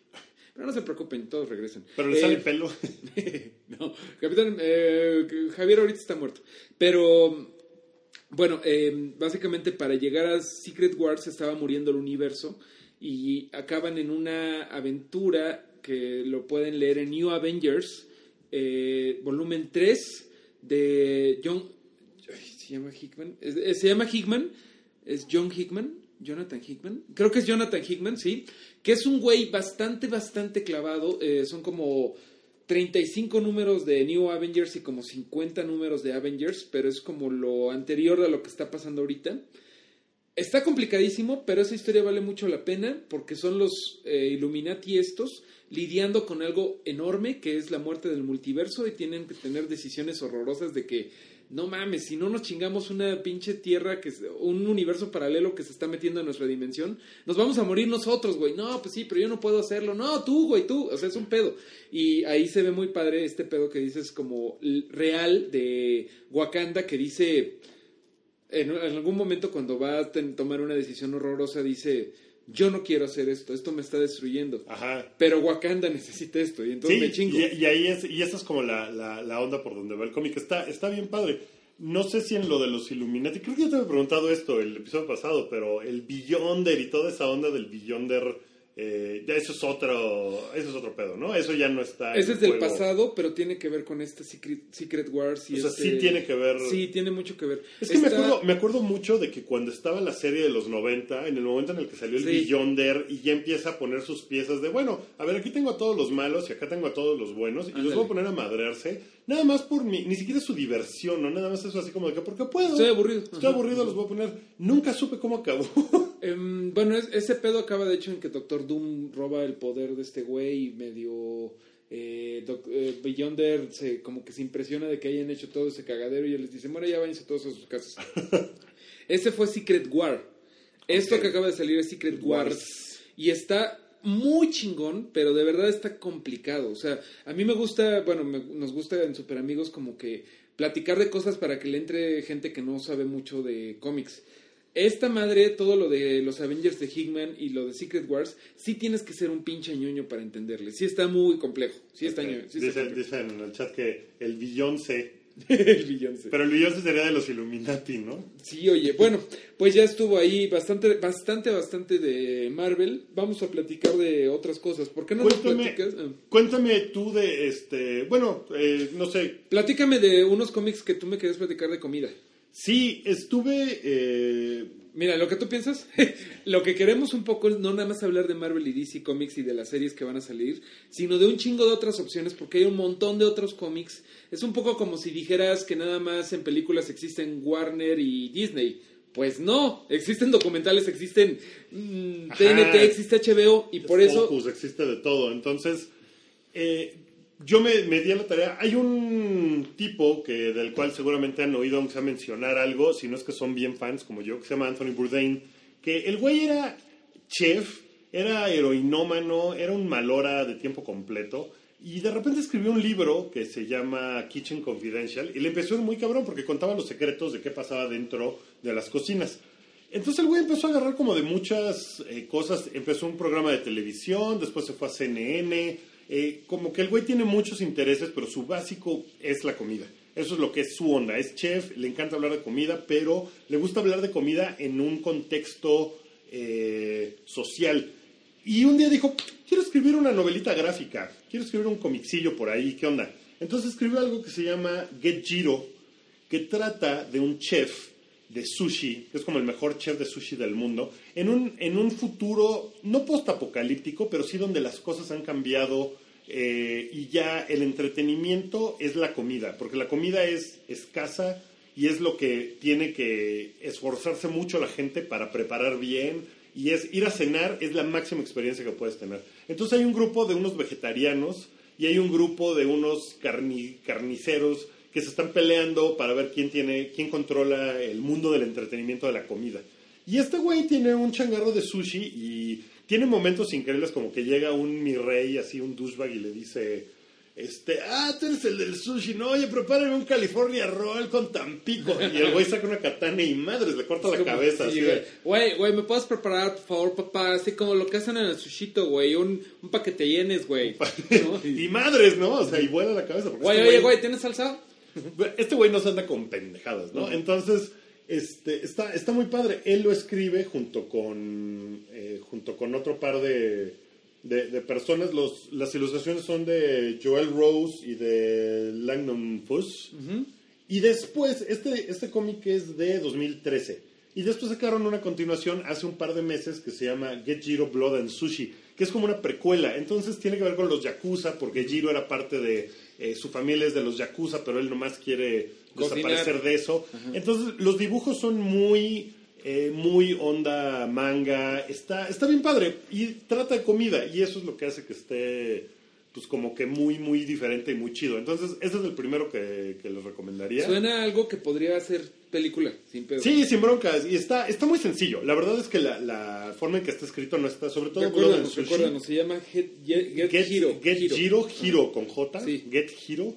Pero no se preocupen, todos regresan. Pero le Eh, sale pelo. no, Capitán eh, Javier ahorita está muerto. Pero bueno, eh, básicamente para llegar a Secret Wars estaba muriendo el universo y acaban en una aventura que lo pueden leer en New Avengers, eh, volumen 3 de John... ¿Se llama Hickman? Se llama Hickman, es John Hickman, Jonathan Hickman, creo que es Jonathan Hickman, sí, que es un güey bastante, bastante clavado, eh, son como 35 números de New Avengers y como 50 números de Avengers, pero es como lo anterior a lo que está pasando ahorita. Está complicadísimo, pero esa historia vale mucho la pena porque son los eh, Illuminati estos lidiando con algo enorme que es la muerte del multiverso y tienen que tener decisiones horrorosas de que no mames, si no nos chingamos una pinche tierra, que es un universo paralelo que se está metiendo en nuestra dimensión, nos vamos a morir nosotros, güey. No, pues sí, pero yo no puedo hacerlo. No, tú, güey, tú. O sea, es un pedo. Y ahí se ve muy padre este pedo que dices como real de Wakanda que dice en, algún momento cuando va a tomar una decisión horrorosa dice, yo no quiero hacer esto, esto me está destruyendo. Ajá. Pero Wakanda necesita esto y entonces Sí, me chingo. y, y ahí es, y esa es como la, la, la onda por donde va el cómic. Está, está bien padre. no sé si en lo de los Illuminati, creo que yo te había preguntado esto el episodio pasado, pero el Beyonder y toda esa onda del Beyonder eh, ya eso es otro eso es otro pedo, ¿no? Eso ya no está. Ese es del pasado, pero tiene que ver con este Secret, Secret Wars. Y o sea, este... sí tiene que ver. Sí, tiene mucho que ver. Es que me, acuerdo, me acuerdo mucho de que cuando estaba la serie de los 90, en el momento en el que salió el sí. Beyonder y ya empieza a poner sus piezas de, bueno, a ver, aquí tengo a todos los malos y acá tengo a todos los buenos y Ándale. los voy a poner a madrearse. Nada más por mi, ni siquiera su diversión, ¿no? Nada más eso así como de que, porque puedo. Estoy aburrido. Estoy aburrido, los voy a poner. Nunca supe cómo acabó. Um, bueno, es, ese pedo acaba de hecho en que Doctor Doom roba el poder de este güey y medio eh, Doc, eh, Beyonder se, como que se impresiona de que hayan hecho todo ese cagadero y él les dice, bueno, ya váyanse todos a sus casas. ese fue Secret War. Esto okay. que acaba de salir es Secret Wars. Wars. Y está muy chingón, pero de verdad está complicado. O sea, a mí me gusta, bueno, me, nos gusta en Super Amigos como que platicar de cosas para que le entre gente que no sabe mucho de cómics. Esta madre, todo lo de los Avengers de Hickman y lo de Secret Wars, sí tienes que ser un pinche ñoño para entenderle. Sí está muy complejo. Sí está, okay. ñoño, sí está complejo. dice en el chat que el Beyoncé. el Beyoncé. Pero el Beyoncé sería de los Illuminati, ¿no? Sí, oye. Bueno, pues ya estuvo ahí bastante, bastante, bastante de Marvel. Vamos a platicar de otras cosas. ¿Por qué no cuéntame, nos platicas? Ah. Cuéntame tú de este. Bueno, eh, no sé. Platícame de unos cómics que tú me querías platicar de comida. Sí, estuve... Eh... Mira, lo que tú piensas, lo que queremos un poco es no nada más hablar de Marvel y DC Comics y de las series que van a salir, sino de un chingo de otras opciones, porque hay un montón de otros cómics. Es un poco como si dijeras que nada más en películas existen Warner y Disney. Pues no, existen documentales, existen mmm, TNT, existe HBO y por eso... Focus, existe de todo. Entonces, eh, yo me, me, di a la tarea. Hay un tipo que del cual seguramente han oído, aunque sea mencionar algo, si no es que son bien fans como yo, que se llama Anthony Bourdain, que el güey era chef, era heroinómano, era un malora de tiempo completo. Y de repente escribió un libro que se llama Kitchen Confidential y le empezó a ir muy cabrón porque contaba los secretos de qué pasaba dentro de las cocinas. Entonces el güey empezó a agarrar como de muchas eh, cosas. Empezó un programa de televisión, después se fue a CNN, eh, como que el güey tiene muchos intereses, pero su básico es la comida. Eso es lo que es su onda. Es chef, le encanta hablar de comida, pero le gusta hablar de comida en un contexto eh, social. Y un día dijo, quiero escribir una novelita gráfica, quiero escribir un comicillo por ahí, ¿qué onda? Entonces escribió algo que se llama Get Giro, que trata de un chef de sushi, que es como el mejor chef de sushi del mundo, en un, en un futuro no postapocalíptico, pero sí donde las cosas han cambiado eh, y ya el entretenimiento es la comida, porque la comida es escasa y es lo que tiene que esforzarse mucho la gente para preparar bien y es ir a cenar es la máxima experiencia que puedes tener. Entonces hay un grupo de unos vegetarianos y hay un grupo de unos carni, carniceros que se están peleando para ver quién tiene, quién controla el mundo del entretenimiento de la comida. Y este güey tiene un changarro de sushi y tiene momentos increíbles como que llega un mi rey, así un douchebag y le dice, este, ah, tú eres el del sushi, no, oye, prepárame un California Roll con Tampico. Y el güey saca una katana y madres, le corta la cabeza. Sí, güey, güey, ¿me puedes preparar, por favor, papá? Así como lo que hacen en el sushito, güey, un, un paquete llenes, güey. ¿no? y madres, ¿no? O sea, y vuela la cabeza. Güey, este oye, güey, ¿tienes salsa? Este güey no se anda con pendejadas, ¿no? Entonces, este, está, está muy padre. Él lo escribe junto con, eh, junto con otro par de, de, de, personas. Los, las ilustraciones son de Joel Rose y de Langdon Fuss. Uh -huh. Y después, este, este cómic es de 2013. Y después sacaron una continuación hace un par de meses que se llama Get Jiro Blood and Sushi, que es como una precuela. Entonces tiene que ver con los Yakuza, porque Jiro era parte de eh, su familia es de los Yakuza, pero él nomás quiere desaparecer de eso. Ajá. Entonces, los dibujos son muy, eh, muy onda manga. Está, está bien padre. Y trata de comida. Y eso es lo que hace que esté, pues, como que muy, muy diferente y muy chido. Entonces, ese es el primero que, que les recomendaría. Suena algo que podría ser película, sin pedo. Sí, sin broncas. Y está, está muy sencillo. La verdad es que la, la forma en que está escrito no está, sobre todo... Recuérdanos, recuérdanos. Se llama Get, Get, Get, Hero. Get Hero, Hero, Hero con J. Sí. Get Hero.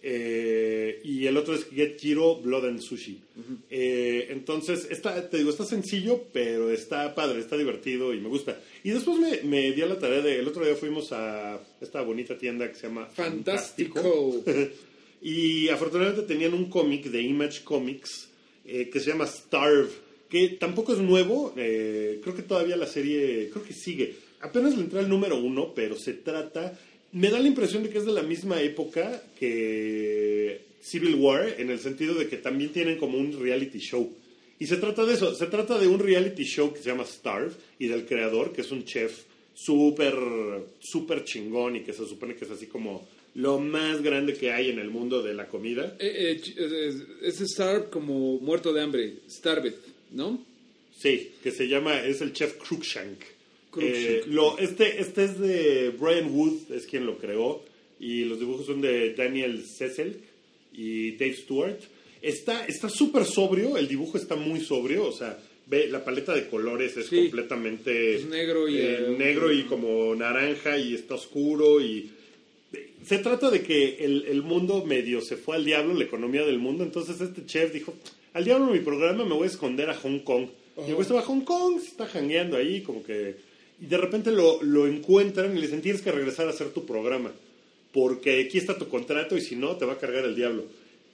Eh, y el otro es Get Hero Blood and Sushi. Uh -huh. eh, entonces, está, te digo, está sencillo, pero está padre, está divertido y me gusta. Y después me, me di a la tarea de. El otro día fuimos a esta bonita tienda que se llama Fantástico. Y afortunadamente tenían un cómic de Image Comics eh, que se llama Starve, que tampoco es nuevo, eh, creo que todavía la serie, creo que sigue. Apenas le entró el número uno, pero se trata, me da la impresión de que es de la misma época que Civil War, en el sentido de que también tienen como un reality show. Y se trata de eso, se trata de un reality show que se llama Starve y del creador, que es un chef súper, súper chingón y que se supone que es así como lo más grande que hay en el mundo de la comida. Eh, eh, es Starve como muerto de hambre, Starved, ¿no? Sí, que se llama, es el chef Cruikshank. Cruikshank. Eh, lo, este, este es de Brian Wood, es quien lo creó, y los dibujos son de Daniel Cecil y Dave Stewart. Está está súper sobrio, el dibujo está muy sobrio, o sea, ve la paleta de colores es Sí. completamente Es negro y, eh, negro y como naranja y está oscuro y se trata de que el, el mundo medio se fue al diablo, la economía del mundo, entonces este chef dijo, al diablo mi programa, me voy a esconder a Hong Kong. Y el güey estaba a Hong Kong, se está jangueando ahí, como que... Y de repente lo, lo encuentran y le dicen, tienes que regresar a hacer tu programa, porque aquí está tu contrato y si no, te va a cargar el diablo.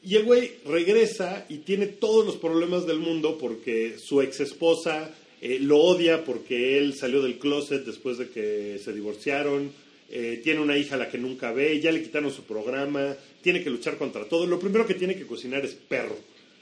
Y el güey regresa y tiene todos los problemas del mundo porque su ex esposa eh, lo odia porque él salió del closet después de que se divorciaron, eh, tiene una hija a la que nunca ve, ya le quitaron su programa, tiene que luchar contra todo. Lo primero que tiene que cocinar es perro,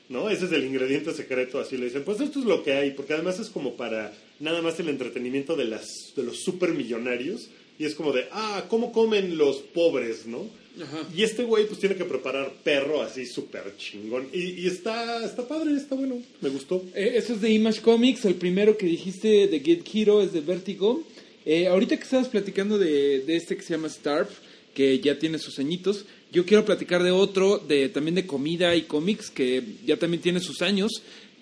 ¿no? Ese es el ingrediente secreto, así le dicen. Pues esto es lo que hay, porque además es como para nada más el entretenimiento de, las, de los supermillonarios. Y es como de, ah, ¿cómo comen los pobres, no? Ajá. Y este güey pues tiene que preparar perro así súper chingón. Y, y está, está padre, está bueno, me gustó. Eh, eso es de Image Comics. El primero que dijiste de Get Hero es de Vertigo. Eh, ahorita que estabas platicando de, de este que se llama Starve, que ya tiene sus añitos, yo quiero platicar de otro, de también de comida y cómics, que ya también tiene sus años,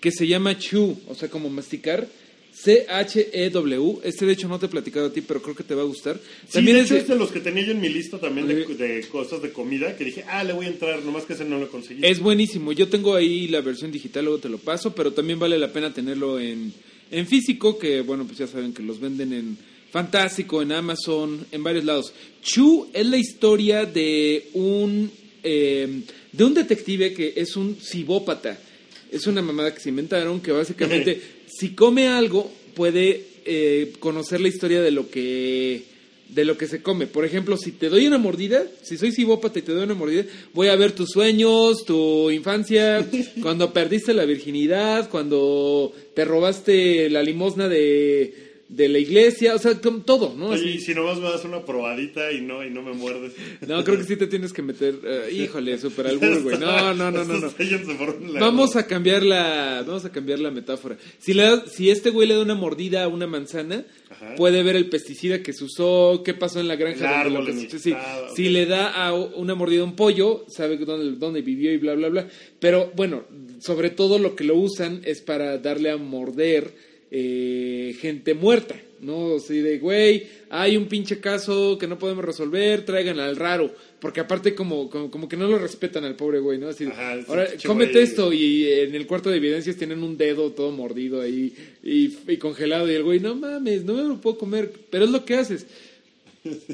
que se llama Chew, o sea, como masticar. C-H-E-W. Este, de hecho, no te he platicado a ti, pero creo que te va a gustar. También También de es de- es de los que tenía yo en mi lista también de, Sí. de cosas de comida, que dije, ah, le voy a entrar, nomás que ese no lo conseguí. Es buenísimo. Yo tengo ahí la versión digital, luego te lo paso, pero también vale la pena tenerlo en, en físico, que bueno, pues ya saben que los venden en Fantástico, en Amazon, en varios lados. Chu es la historia de un, eh, de un detective que es un cibópata. Es una mamada que se inventaron que básicamente si come algo puede eh, conocer la historia de lo que de lo que se come. Por ejemplo, si te doy una mordida, si soy cibópata y te doy una mordida, voy a ver tus sueños, tu infancia, cuando perdiste la virginidad, cuando te robaste la limosna de, de la iglesia, o sea, com- todo, ¿no? Oye, y si nomás me das una probadita y no, y no me muerdes. No, creo que sí te tienes que meter, eh, híjole, super albur, güey. No, no, no, no. Vamos a cambiar la, vamos a cambiar la metáfora. Si le da- si este güey le da una mordida a una manzana, Ajá. puede ver el pesticida que se usó, qué pasó en la granja. Árbol en el pesticida. que estaba, Si le da a una mordida a un pollo, sabe dónde, dónde vivió y bla, bla, bla. Pero bueno, sobre todo lo que lo usan es para darle a morder eh, gente muerta, ¿no? Así de, güey, hay un pinche caso que no podemos resolver, traigan al raro. Porque aparte como, como, como que no lo respetan al pobre güey, ¿no? Así de, Ajá, ahora, cómete güey. esto y en el cuarto de evidencias tienen un dedo todo mordido ahí y, y congelado y el güey, no mames, no me lo puedo comer, pero es lo que haces.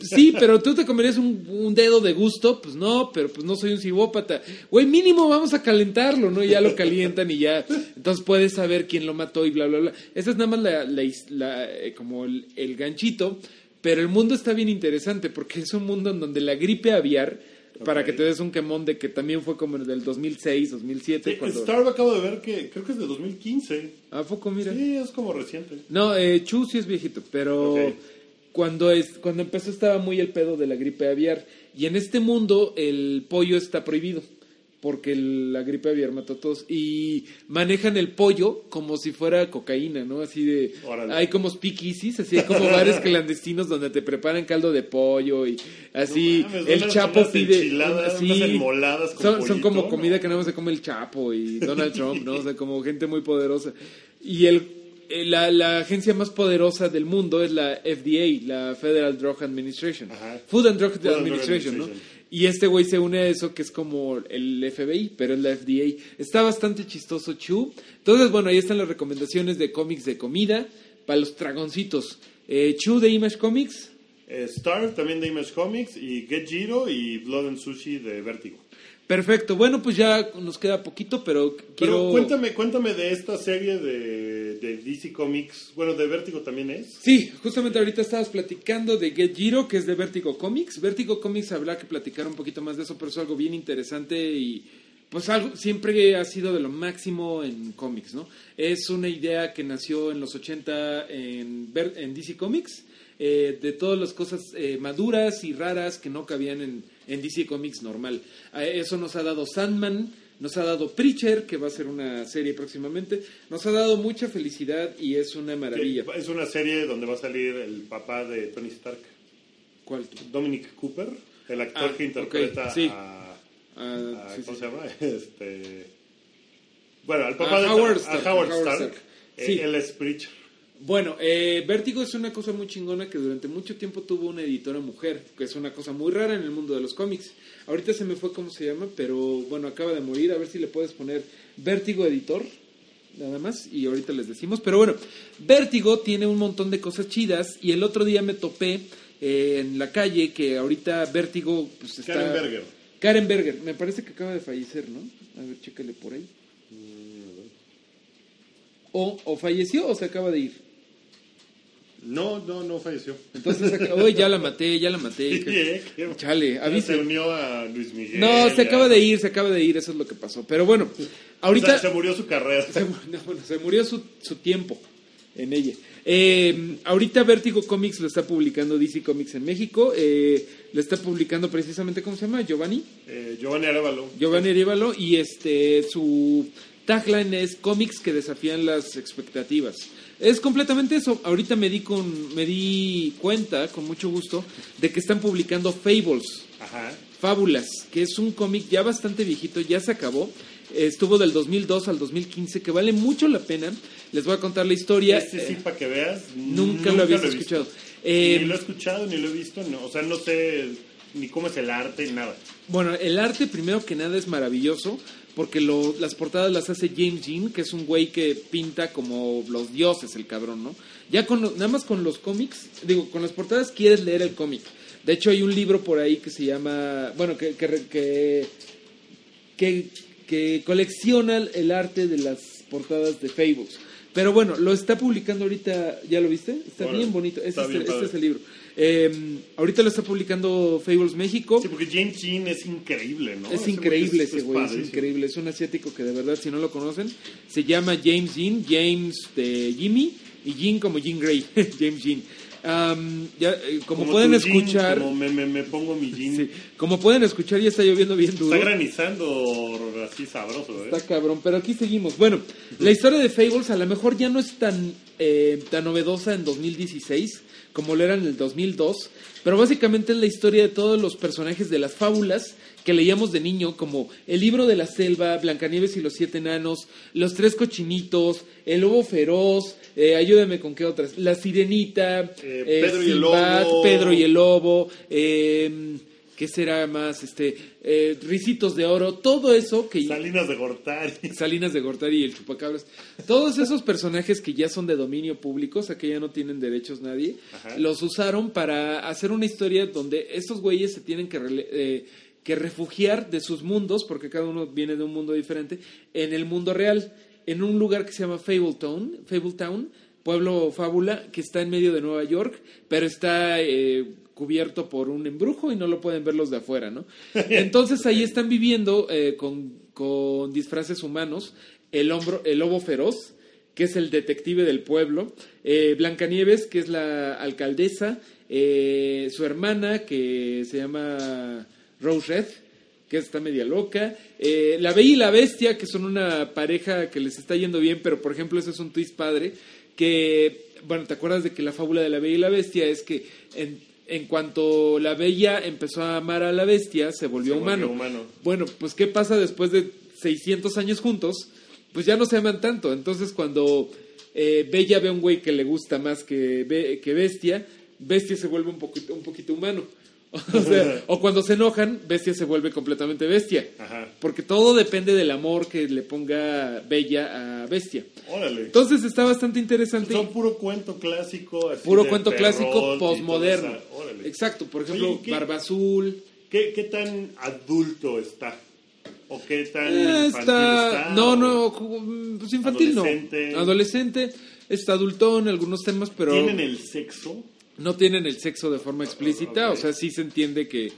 Sí, pero tú te comerías un, un dedo de gusto, pues no, pero pues no soy un cibópata. Güey, mínimo vamos a calentarlo, ¿no? Y ya lo calientan y ya, entonces puedes saber quién lo mató y bla, bla, bla. Esa es nada más la, la eh, como el, el ganchito, pero el mundo está bien interesante porque es un mundo en donde la gripe aviar, para que te des un quemón de que también fue como en el del 2006, 2007, Sí, cuando... Starve acabo de ver que creo que es de 2015. ¿A poco, mira? Sí, es como reciente. No, eh, Chu sí es viejito, pero. Cuando es cuando empezó estaba muy el pedo de la gripe aviar y en este mundo el pollo está prohibido porque el- la gripe aviar mató a todos y manejan el pollo como si fuera cocaína, ¿no? Así de Órale. hay como speakeasies, así hay como bares clandestinos donde te preparan caldo de pollo y así No mames, el Chapo pide enchiladas, sí, unas con son, son como comida ¿no? que nada más se come el Chapo y Donald Trump, ¿no? O sea, como gente muy poderosa. Y el, eh, la, la agencia más poderosa del mundo es la FDA, la Federal Drug Administration. Ajá. Food and Drug Food and Drug Administration, ¿no? Y este güey se une a eso que es como el FBI, pero es la FDA. Está bastante chistoso Chu. Entonces, bueno, ahí están las recomendaciones de cómics de comida para los dragoncitos. Eh, Chu de Image Comics. Eh, Starve también de Image Comics y Get Giro y Blood and Sushi de Vertigo. Perfecto, bueno, pues ya nos queda poquito, pero quiero... Pero cuéntame, cuéntame de esta serie de, de DC Comics. Bueno, de Vértigo también es. Sí, justamente ahorita estabas platicando de Get Giro, que es de Vertigo Comics. Vertigo Comics habrá que platicar un poquito más de eso, pero es algo bien interesante y pues algo siempre ha sido de lo máximo en cómics, ¿no? Es una idea que nació en los 80 en, en DC Comics, eh, de todas las cosas eh, maduras y raras que no cabían en, en DC Comics normal. A eso nos ha dado Sandman, nos ha dado Preacher, que va a ser una serie próximamente, nos ha dado mucha felicidad y es una maravilla. Es una serie donde va a salir el papá de Tony Stark, ¿Cuál? Dominic Cooper, el actor Ah, que interpreta ok, sí. a, Ah, a- sí, ¿Cómo se llama? Este, bueno, al A papá de Howard a Stark, Howard a Howard Stark. Stark. Eh. Él es Preacher. Bueno, eh, Vértigo es una cosa muy chingona que durante mucho tiempo tuvo una editora mujer, que es una cosa muy rara en el mundo de los cómics. Ahorita se me fue cómo se llama, pero bueno, acaba de morir. A ver si le puedes poner Vértigo Editor, nada más, y ahorita les decimos. Pero bueno, Vértigo tiene un montón de cosas chidas y el otro día me topé eh, en la calle que ahorita Vértigo pues, está... Karen Berger. Karen Berger, me parece que acaba de fallecer, ¿no? A ver, chécale por ahí. O, o falleció o se acaba de ir. No, no, no falleció. Entonces, hoy ya la maté, ya la maté. Sí, Chale, avise. Se unió a Luis Miguel. No, se ya. acaba de ir, se acaba de ir, eso es lo que pasó. Pero bueno, O sea, ahorita se murió su carrera. se, no, bueno, se murió su, su tiempo en ella. Eh, ahorita Vértigo Comics lo está publicando DC Comics en México. Eh, lo está publicando precisamente, ¿cómo se llama? Giovanni. Eh, Giovanni Arevalo. Giovanni Arevalo. Y este, su tagline es cómics que desafían las expectativas. Es completamente eso. Ahorita me di, con, me di cuenta, con mucho gusto, de que están publicando Fables. Ajá. Fábulas, que es un cómic ya bastante viejito, ya se acabó. Estuvo del 2002 al 2015, que vale mucho la pena. Les voy a contar la historia. Este sí, Eh, para que veas. nunca lo habías visto. escuchado. Eh, ni lo he escuchado, ni lo he visto. No, o sea, no sé ni cómo es el arte, nada. Bueno, el arte primero que nada es maravilloso, porque lo- las portadas las hace James Jean, que es un güey que pinta como los dioses, el cabrón, ¿no? Ya con nada más con los cómics, digo, con las portadas quieres leer el cómic. De hecho, hay un libro por ahí que se llama, bueno, que, que, que, que, que colecciona el arte de las portadas de Fables. Pero bueno, lo está publicando ahorita, ¿ya lo viste? Está bien bonito, Ese está es, bien este es el libro. Eh, ahorita lo está publicando Fables México. Sí, porque James Jean es increíble, ¿no? Es Ese increíble es- ese es güey, es increíble. Es un asiático que de verdad, si no lo conocen, se llama James Jean, James de Jimmy y Jean como Jean Grey, James Jean. Am, ya, eh, como, Como pueden jean, escuchar, como me, me, me pongo mi jean. sí, como pueden escuchar, ya está lloviendo bien duro. Está granizando así sabroso, ¿eh? Está cabrón, pero aquí seguimos. Bueno, la historia de Fables a lo mejor ya no es tan, eh, tan novedosa en 2016 como lo era en el 2002, pero básicamente es la historia de todos los personajes de las fábulas que leíamos de niño, como El libro de la selva, Blancanieves y los siete enanos, Los tres cochinitos, El lobo feroz, eh, ayúdame con qué otras, La sirenita, Eh, eh, Pedro y el lobo. Pedro y el lobo, eh, ¿qué será más? Este, eh, Ricitos de oro, todo eso que Salinas de Gortari. Salinas de Gortari y el Chupacabras. Todos esos personajes que ya son de dominio público, o sea que ya no tienen derechos nadie, Ajá. los usaron para hacer una historia donde estos güeyes se tienen que, eh, que refugiar de sus mundos, porque cada uno viene de un mundo diferente, en el mundo real, en un lugar que se llama Fabletown, Fabletown pueblo fábula, que está en medio de Nueva York, pero está... eh, cubierto por un embrujo y no lo pueden ver los de afuera, ¿no? Entonces ahí están viviendo eh, con, con disfraces humanos, el, hombro, el lobo feroz, que es el detective del pueblo, eh, Blancanieves, que es la alcaldesa, eh, su hermana, que se llama Rose Red, que está media loca, eh, la Bella y la Bestia, que son una pareja que les está yendo bien, pero por ejemplo ese es un twist padre, que, bueno, ¿te acuerdas de que la fábula de la Bella y la Bestia es que en, en cuanto la Bella empezó a amar a la Bestia, se volvió, Se volvió humano. Bueno, pues ¿qué pasa después de 600 años juntos? Pues ya no se aman tanto. Entonces cuando eh, Bella ve a un güey que le gusta más que, que Bestia, Bestia se vuelve un poquito, un poquito humano. O, sea, o cuando se enojan, Bestia se vuelve completamente Bestia. Ajá. Porque todo depende del amor que le ponga Bella a Bestia. Órale. Entonces está bastante interesante. Son puro cuento clásico. así Puro de cuento clásico postmoderno. Exacto, por ejemplo, Oye, ¿qué- Barba Azul. ¿Qué, ¿Qué tan adulto está? ¿O qué tan Eh, infantil está, está? no, ¿O- no, ju- pues infantil Adolescente. no. Adolescente, está adultón en algunos temas, pero ¿Tienen el sexo? No tienen el sexo de forma explícita, o sea, sí se entiende que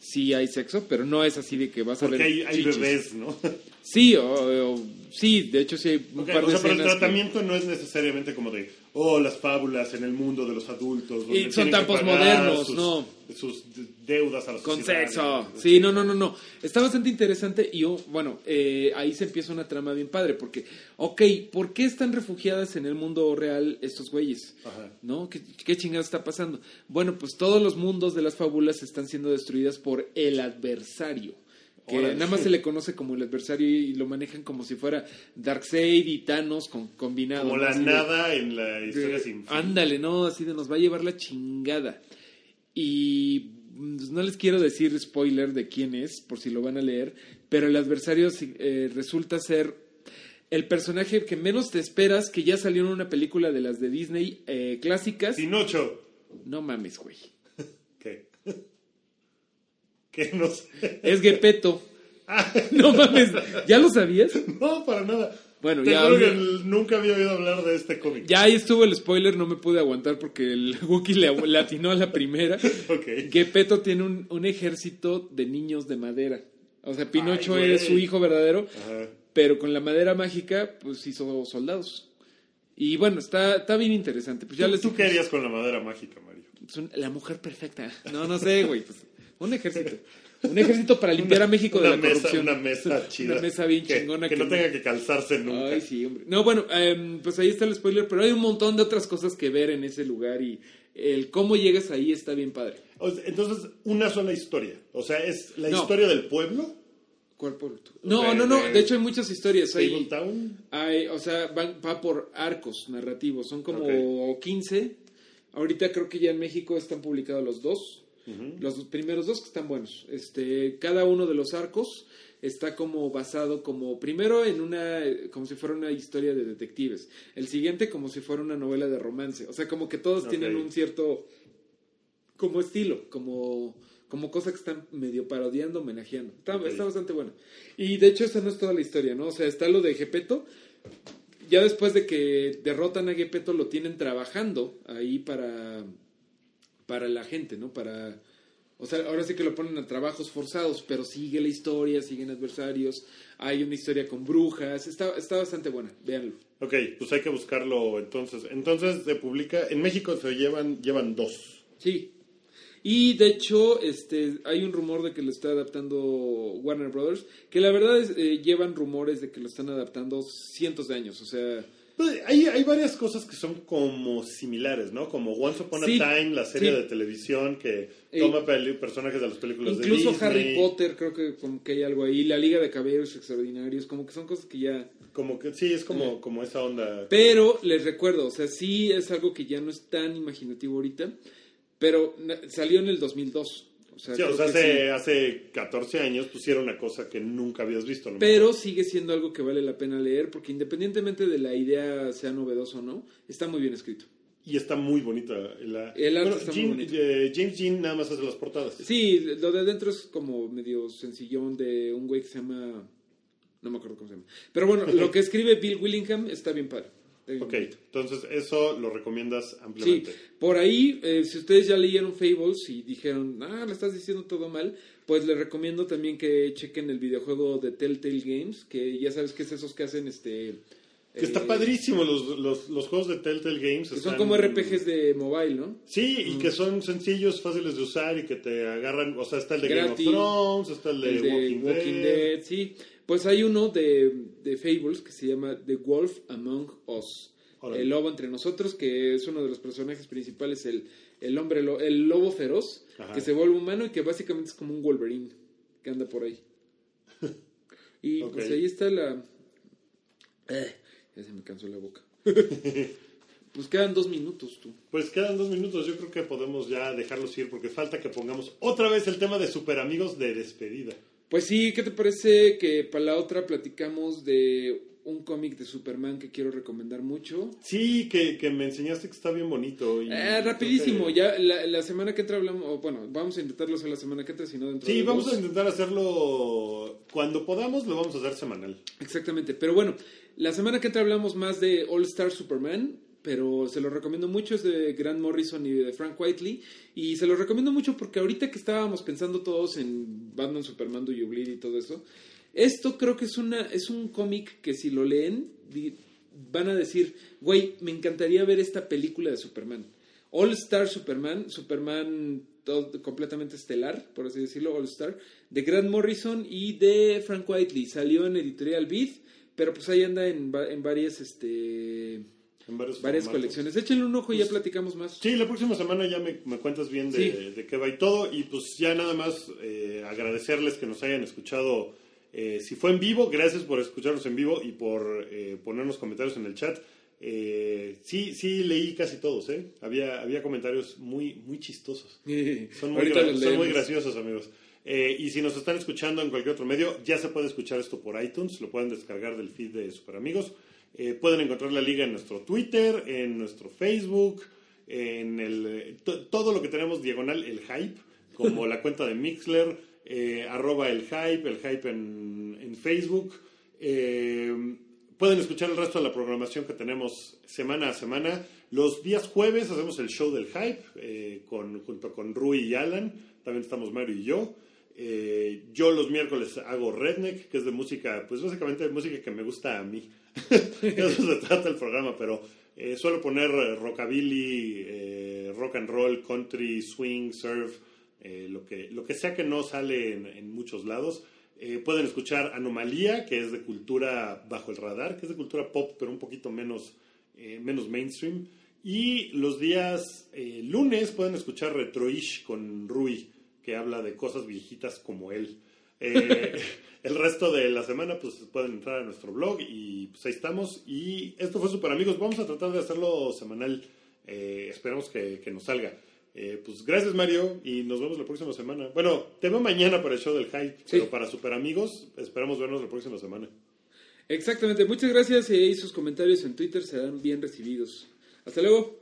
sí hay sexo, pero no es así de que vas a ver hay, hay bebés, ¿no? Sí, o- o- sí, de hecho sí hay un par o de sea, pero el que- tratamiento no es necesariamente como de, oh, las fábulas en el mundo de los adultos. Y son tan posmodernos, no. Sus de- deudas a la Con sociedad. sexo. Sí, no, no, no, no. Está bastante interesante y oh, bueno, eh, ahí se empieza una trama bien padre porque, ok, ¿por qué están refugiadas en el mundo real estos güeyes? Ajá. ¿No? ¿Qué, qué está pasando? Bueno, pues todos los mundos de las fábulas están siendo destruidas por el adversario. Que Órale. nada más se le conoce como el adversario y lo manejan como si fuera Darkseid y Thanos con, combinado. Como ¿no? la de- nada en la historia de- sin fin. Ándale, no, así de nos va a llevar la chingada. Y pues, no les quiero decir spoiler de quién es, por si lo van a leer, pero el adversario eh, resulta ser el personaje que menos te esperas, que ya salió en una película de las de Disney eh, clásicas. Pinocho. No mames, güey. ¿Qué? Es Gepetto. No mames, ¿ya lo sabías? No, para nada. Bueno, Te ya, juro que olvida- nunca había oído hablar de este cómic. Ya ahí estuvo el spoiler, no me pude aguantar porque el Wookiee le, le atinó a la primera. Ok. Gepetto tiene un, un ejército de niños de madera. O sea, Pinocho Ay, es su hijo verdadero, Ajá. pero con la madera mágica, pues hizo soldados. Y bueno, está, está bien interesante. Pues ya ¿Tú, les tú qué harías con la madera mágica, Mario? la mujer perfecta. No, no sé, güey. pues, un ejército. Un ejército para limpiar a México de la mesa, corrupción. Una mesa chida. Una mesa bien que, chingona Que, no tenga que calzarse nunca. Ay, sí, hombre. No, bueno, em, pues ahí está el spoiler, pero hay un montón de otras cosas que ver en ese lugar y el cómo llegas ahí está bien padre. Entonces, una sola historia. O sea, es la No. historia del pueblo. ¿Cuál pueblo? No, De- no, no. de- De hecho, hay muchas historias. Hay, hay, o sea, van- va por arcos narrativos. Son como Ok. 15. Ahorita creo que ya en México están publicados los dos. Los primeros dos que están buenos. Este, cada uno de los arcos está como basado como primero en una como si fuera una historia de detectives. El siguiente como si fuera una novela de romance. O sea, como que todos tienen un cierto como estilo, como como cosa que están medio parodiando, homenajeando. Está, está bastante bueno. Y de hecho esa no es toda la historia, ¿no? O sea, está lo de Gepeto. Ya después de que derrotan a Gepeto lo tienen trabajando ahí para para la gente, ¿no? Para o sea, ahora sí que lo ponen a trabajos forzados, pero sigue la historia, siguen adversarios, hay una historia con brujas, está, está bastante buena, véanlo. Ok, pues hay que buscarlo entonces. Entonces se publica, en México se llevan, llevan dos. Sí. Y de hecho, este, hay un rumor de que lo está adaptando Warner Brothers, que la verdad es, eh, llevan rumores de que lo están adaptando cientos de años, o sea, Hay, hay varias cosas que son como similares, ¿no? Como Once Upon Sí, a Time, la serie sí. de televisión que Eh, toma peli- personajes de las películas incluso de Disney. Harry Potter creo que como que hay algo ahí, la Liga de Caballeros Extraordinarios, como que son cosas que ya... Como que sí, es como, como esa onda. Pero les recuerdo, o sea, sí es algo que ya no es tan imaginativo ahorita, pero salió en el 2002. O sea, Sí, o creo sea, que hace, sí. hace 14 años pusieron una cosa que nunca habías visto. a lo Pero sigue siendo algo que vale la pena leer porque independientemente de la idea sea novedosa o no, está muy bien escrito. Y está muy bonita. La... El arte Bueno, está muy Jim- bonito. eh, James Jean nada más hace las portadas. Sí, lo de adentro es como medio sencillón de un güey que se llama... No me acuerdo cómo se llama. Pero bueno, lo que escribe Bill Willingham está bien padre. Bien Ok, entonces eso lo recomiendas Sí, ampliamente. por ahí, eh, si ustedes ya leyeron Fables y dijeron, ah, le estás diciendo todo mal, pues les recomiendo también que chequen el videojuego de Telltale Games, que ya sabes que es esos que hacen este... Que está eh, padrísimo los, los, los juegos de Telltale Games. Que están- son como RPGs de mobile, ¿no? Sí, Mm. y que son sencillos, fáciles de usar y que te agarran. O sea, está el de Gratis. Game of Thrones, está el de, El de Walking, Walking, Dead. Dead. sí. Pues hay uno de, de Fables que se llama The Wolf Among Us. El lobo entre nosotros, que es uno de los personajes principales, el, el hombre, el lobo feroz, Ajá. que se vuelve humano y que básicamente es como un Wolverine que anda por ahí. Y pues ahí está la... Eh, ya se me cansó la boca. pues quedan dos minutos, tú. Pues quedan dos minutos, yo creo que podemos ya dejarlos ir porque falta que pongamos otra vez el tema de super amigos de despedida. Pues sí, ¿qué te parece que para la otra platicamos de un cómic de Superman que quiero recomendar mucho. Sí, que, que me enseñaste que está bien bonito. Y Eh, rapidísimo, ya la, la semana que entra hablamos, o bueno, vamos a intentarlo hacer la semana que entra, si no dentro Sí, de vamos dos. a intentar hacerlo cuando podamos, lo vamos a hacer semanal. Exactamente, pero bueno, la semana que entra hablamos más de All Star Superman, pero se lo recomiendo mucho, es de Grant Morrison y de Frank Whiteley, y se lo recomiendo mucho porque ahorita que estábamos pensando todos en Batman, Superman, Do You Bleed y todo eso, esto creo que es, una, es un cómic que si lo leen van a decir, güey, me encantaría ver esta película de Superman. All Star Superman, Superman completamente estelar, por así decirlo, All Star, de Grant Morrison y de Frank Whiteley. Salió en Editorial Beat, pero pues ahí anda en, en varias, este, En varios varias formatos. colecciones. Échenle un ojo y ya platicamos más. Sí, la próxima semana ya me, me cuentas bien de, Sí. de qué va y todo. Y pues ya nada más eh, agradecerles que nos hayan escuchado. eh, si fue en vivo, gracias por escucharnos en vivo y por eh, ponernos comentarios en el chat. Eh, sí, sí leí casi todos, ¿eh? Había, había comentarios muy, muy chistosos. Son muy, gra- son muy graciosos, amigos. Eh, y si nos están escuchando en cualquier otro medio, ya se puede escuchar esto por iTunes, lo pueden descargar del feed de Super Amigos. Eh, pueden encontrar la liga en nuestro Twitter, en nuestro Facebook, en el to- todo lo que tenemos diagonal el hype, como la cuenta de Mixler, eh, arroba el hype, el hype en, en Facebook. Eh, pueden escuchar el resto de la programación que tenemos semana a semana. Los días jueves hacemos el show del hype eh, con, junto con Rui y Alan. También estamos Mario y yo. Eh, yo los miércoles hago Redneck, que es de música, pues básicamente de música que me gusta a mí. Eso se trata el programa, pero eh, suelo poner eh, rockabilly, eh, rock and roll, country, swing, surf, lo, que, lo que sea que no sale en, en muchos lados. Pueden escuchar Anomalía, que es de cultura bajo el radar, que es de cultura pop, pero un poquito menos, menos mainstream. Y los días lunes pueden escuchar Retroish con Rui, que habla de cosas viejitas como él. Eh, el resto de la semana, pues pueden entrar a nuestro blog y pues ahí estamos. Y esto fue Super Amigos. Vamos a tratar de hacerlo semanal. Eh, esperamos que, que nos salga. Eh, pues gracias, Mario, y nos vemos la próxima semana. Bueno, te veo mañana para el show del hype, pero para Super Amigos, esperamos vernos la próxima semana. Exactamente, muchas gracias y sus comentarios en Twitter serán bien recibidos. Hasta luego.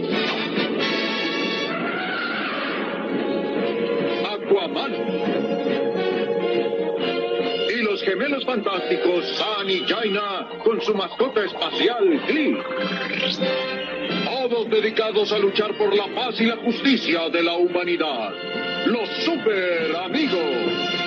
Y los gemelos fantásticos San y Jaina con su mascota espacial Glee. Todos dedicados a luchar por la paz y la justicia de la humanidad. Los super amigos.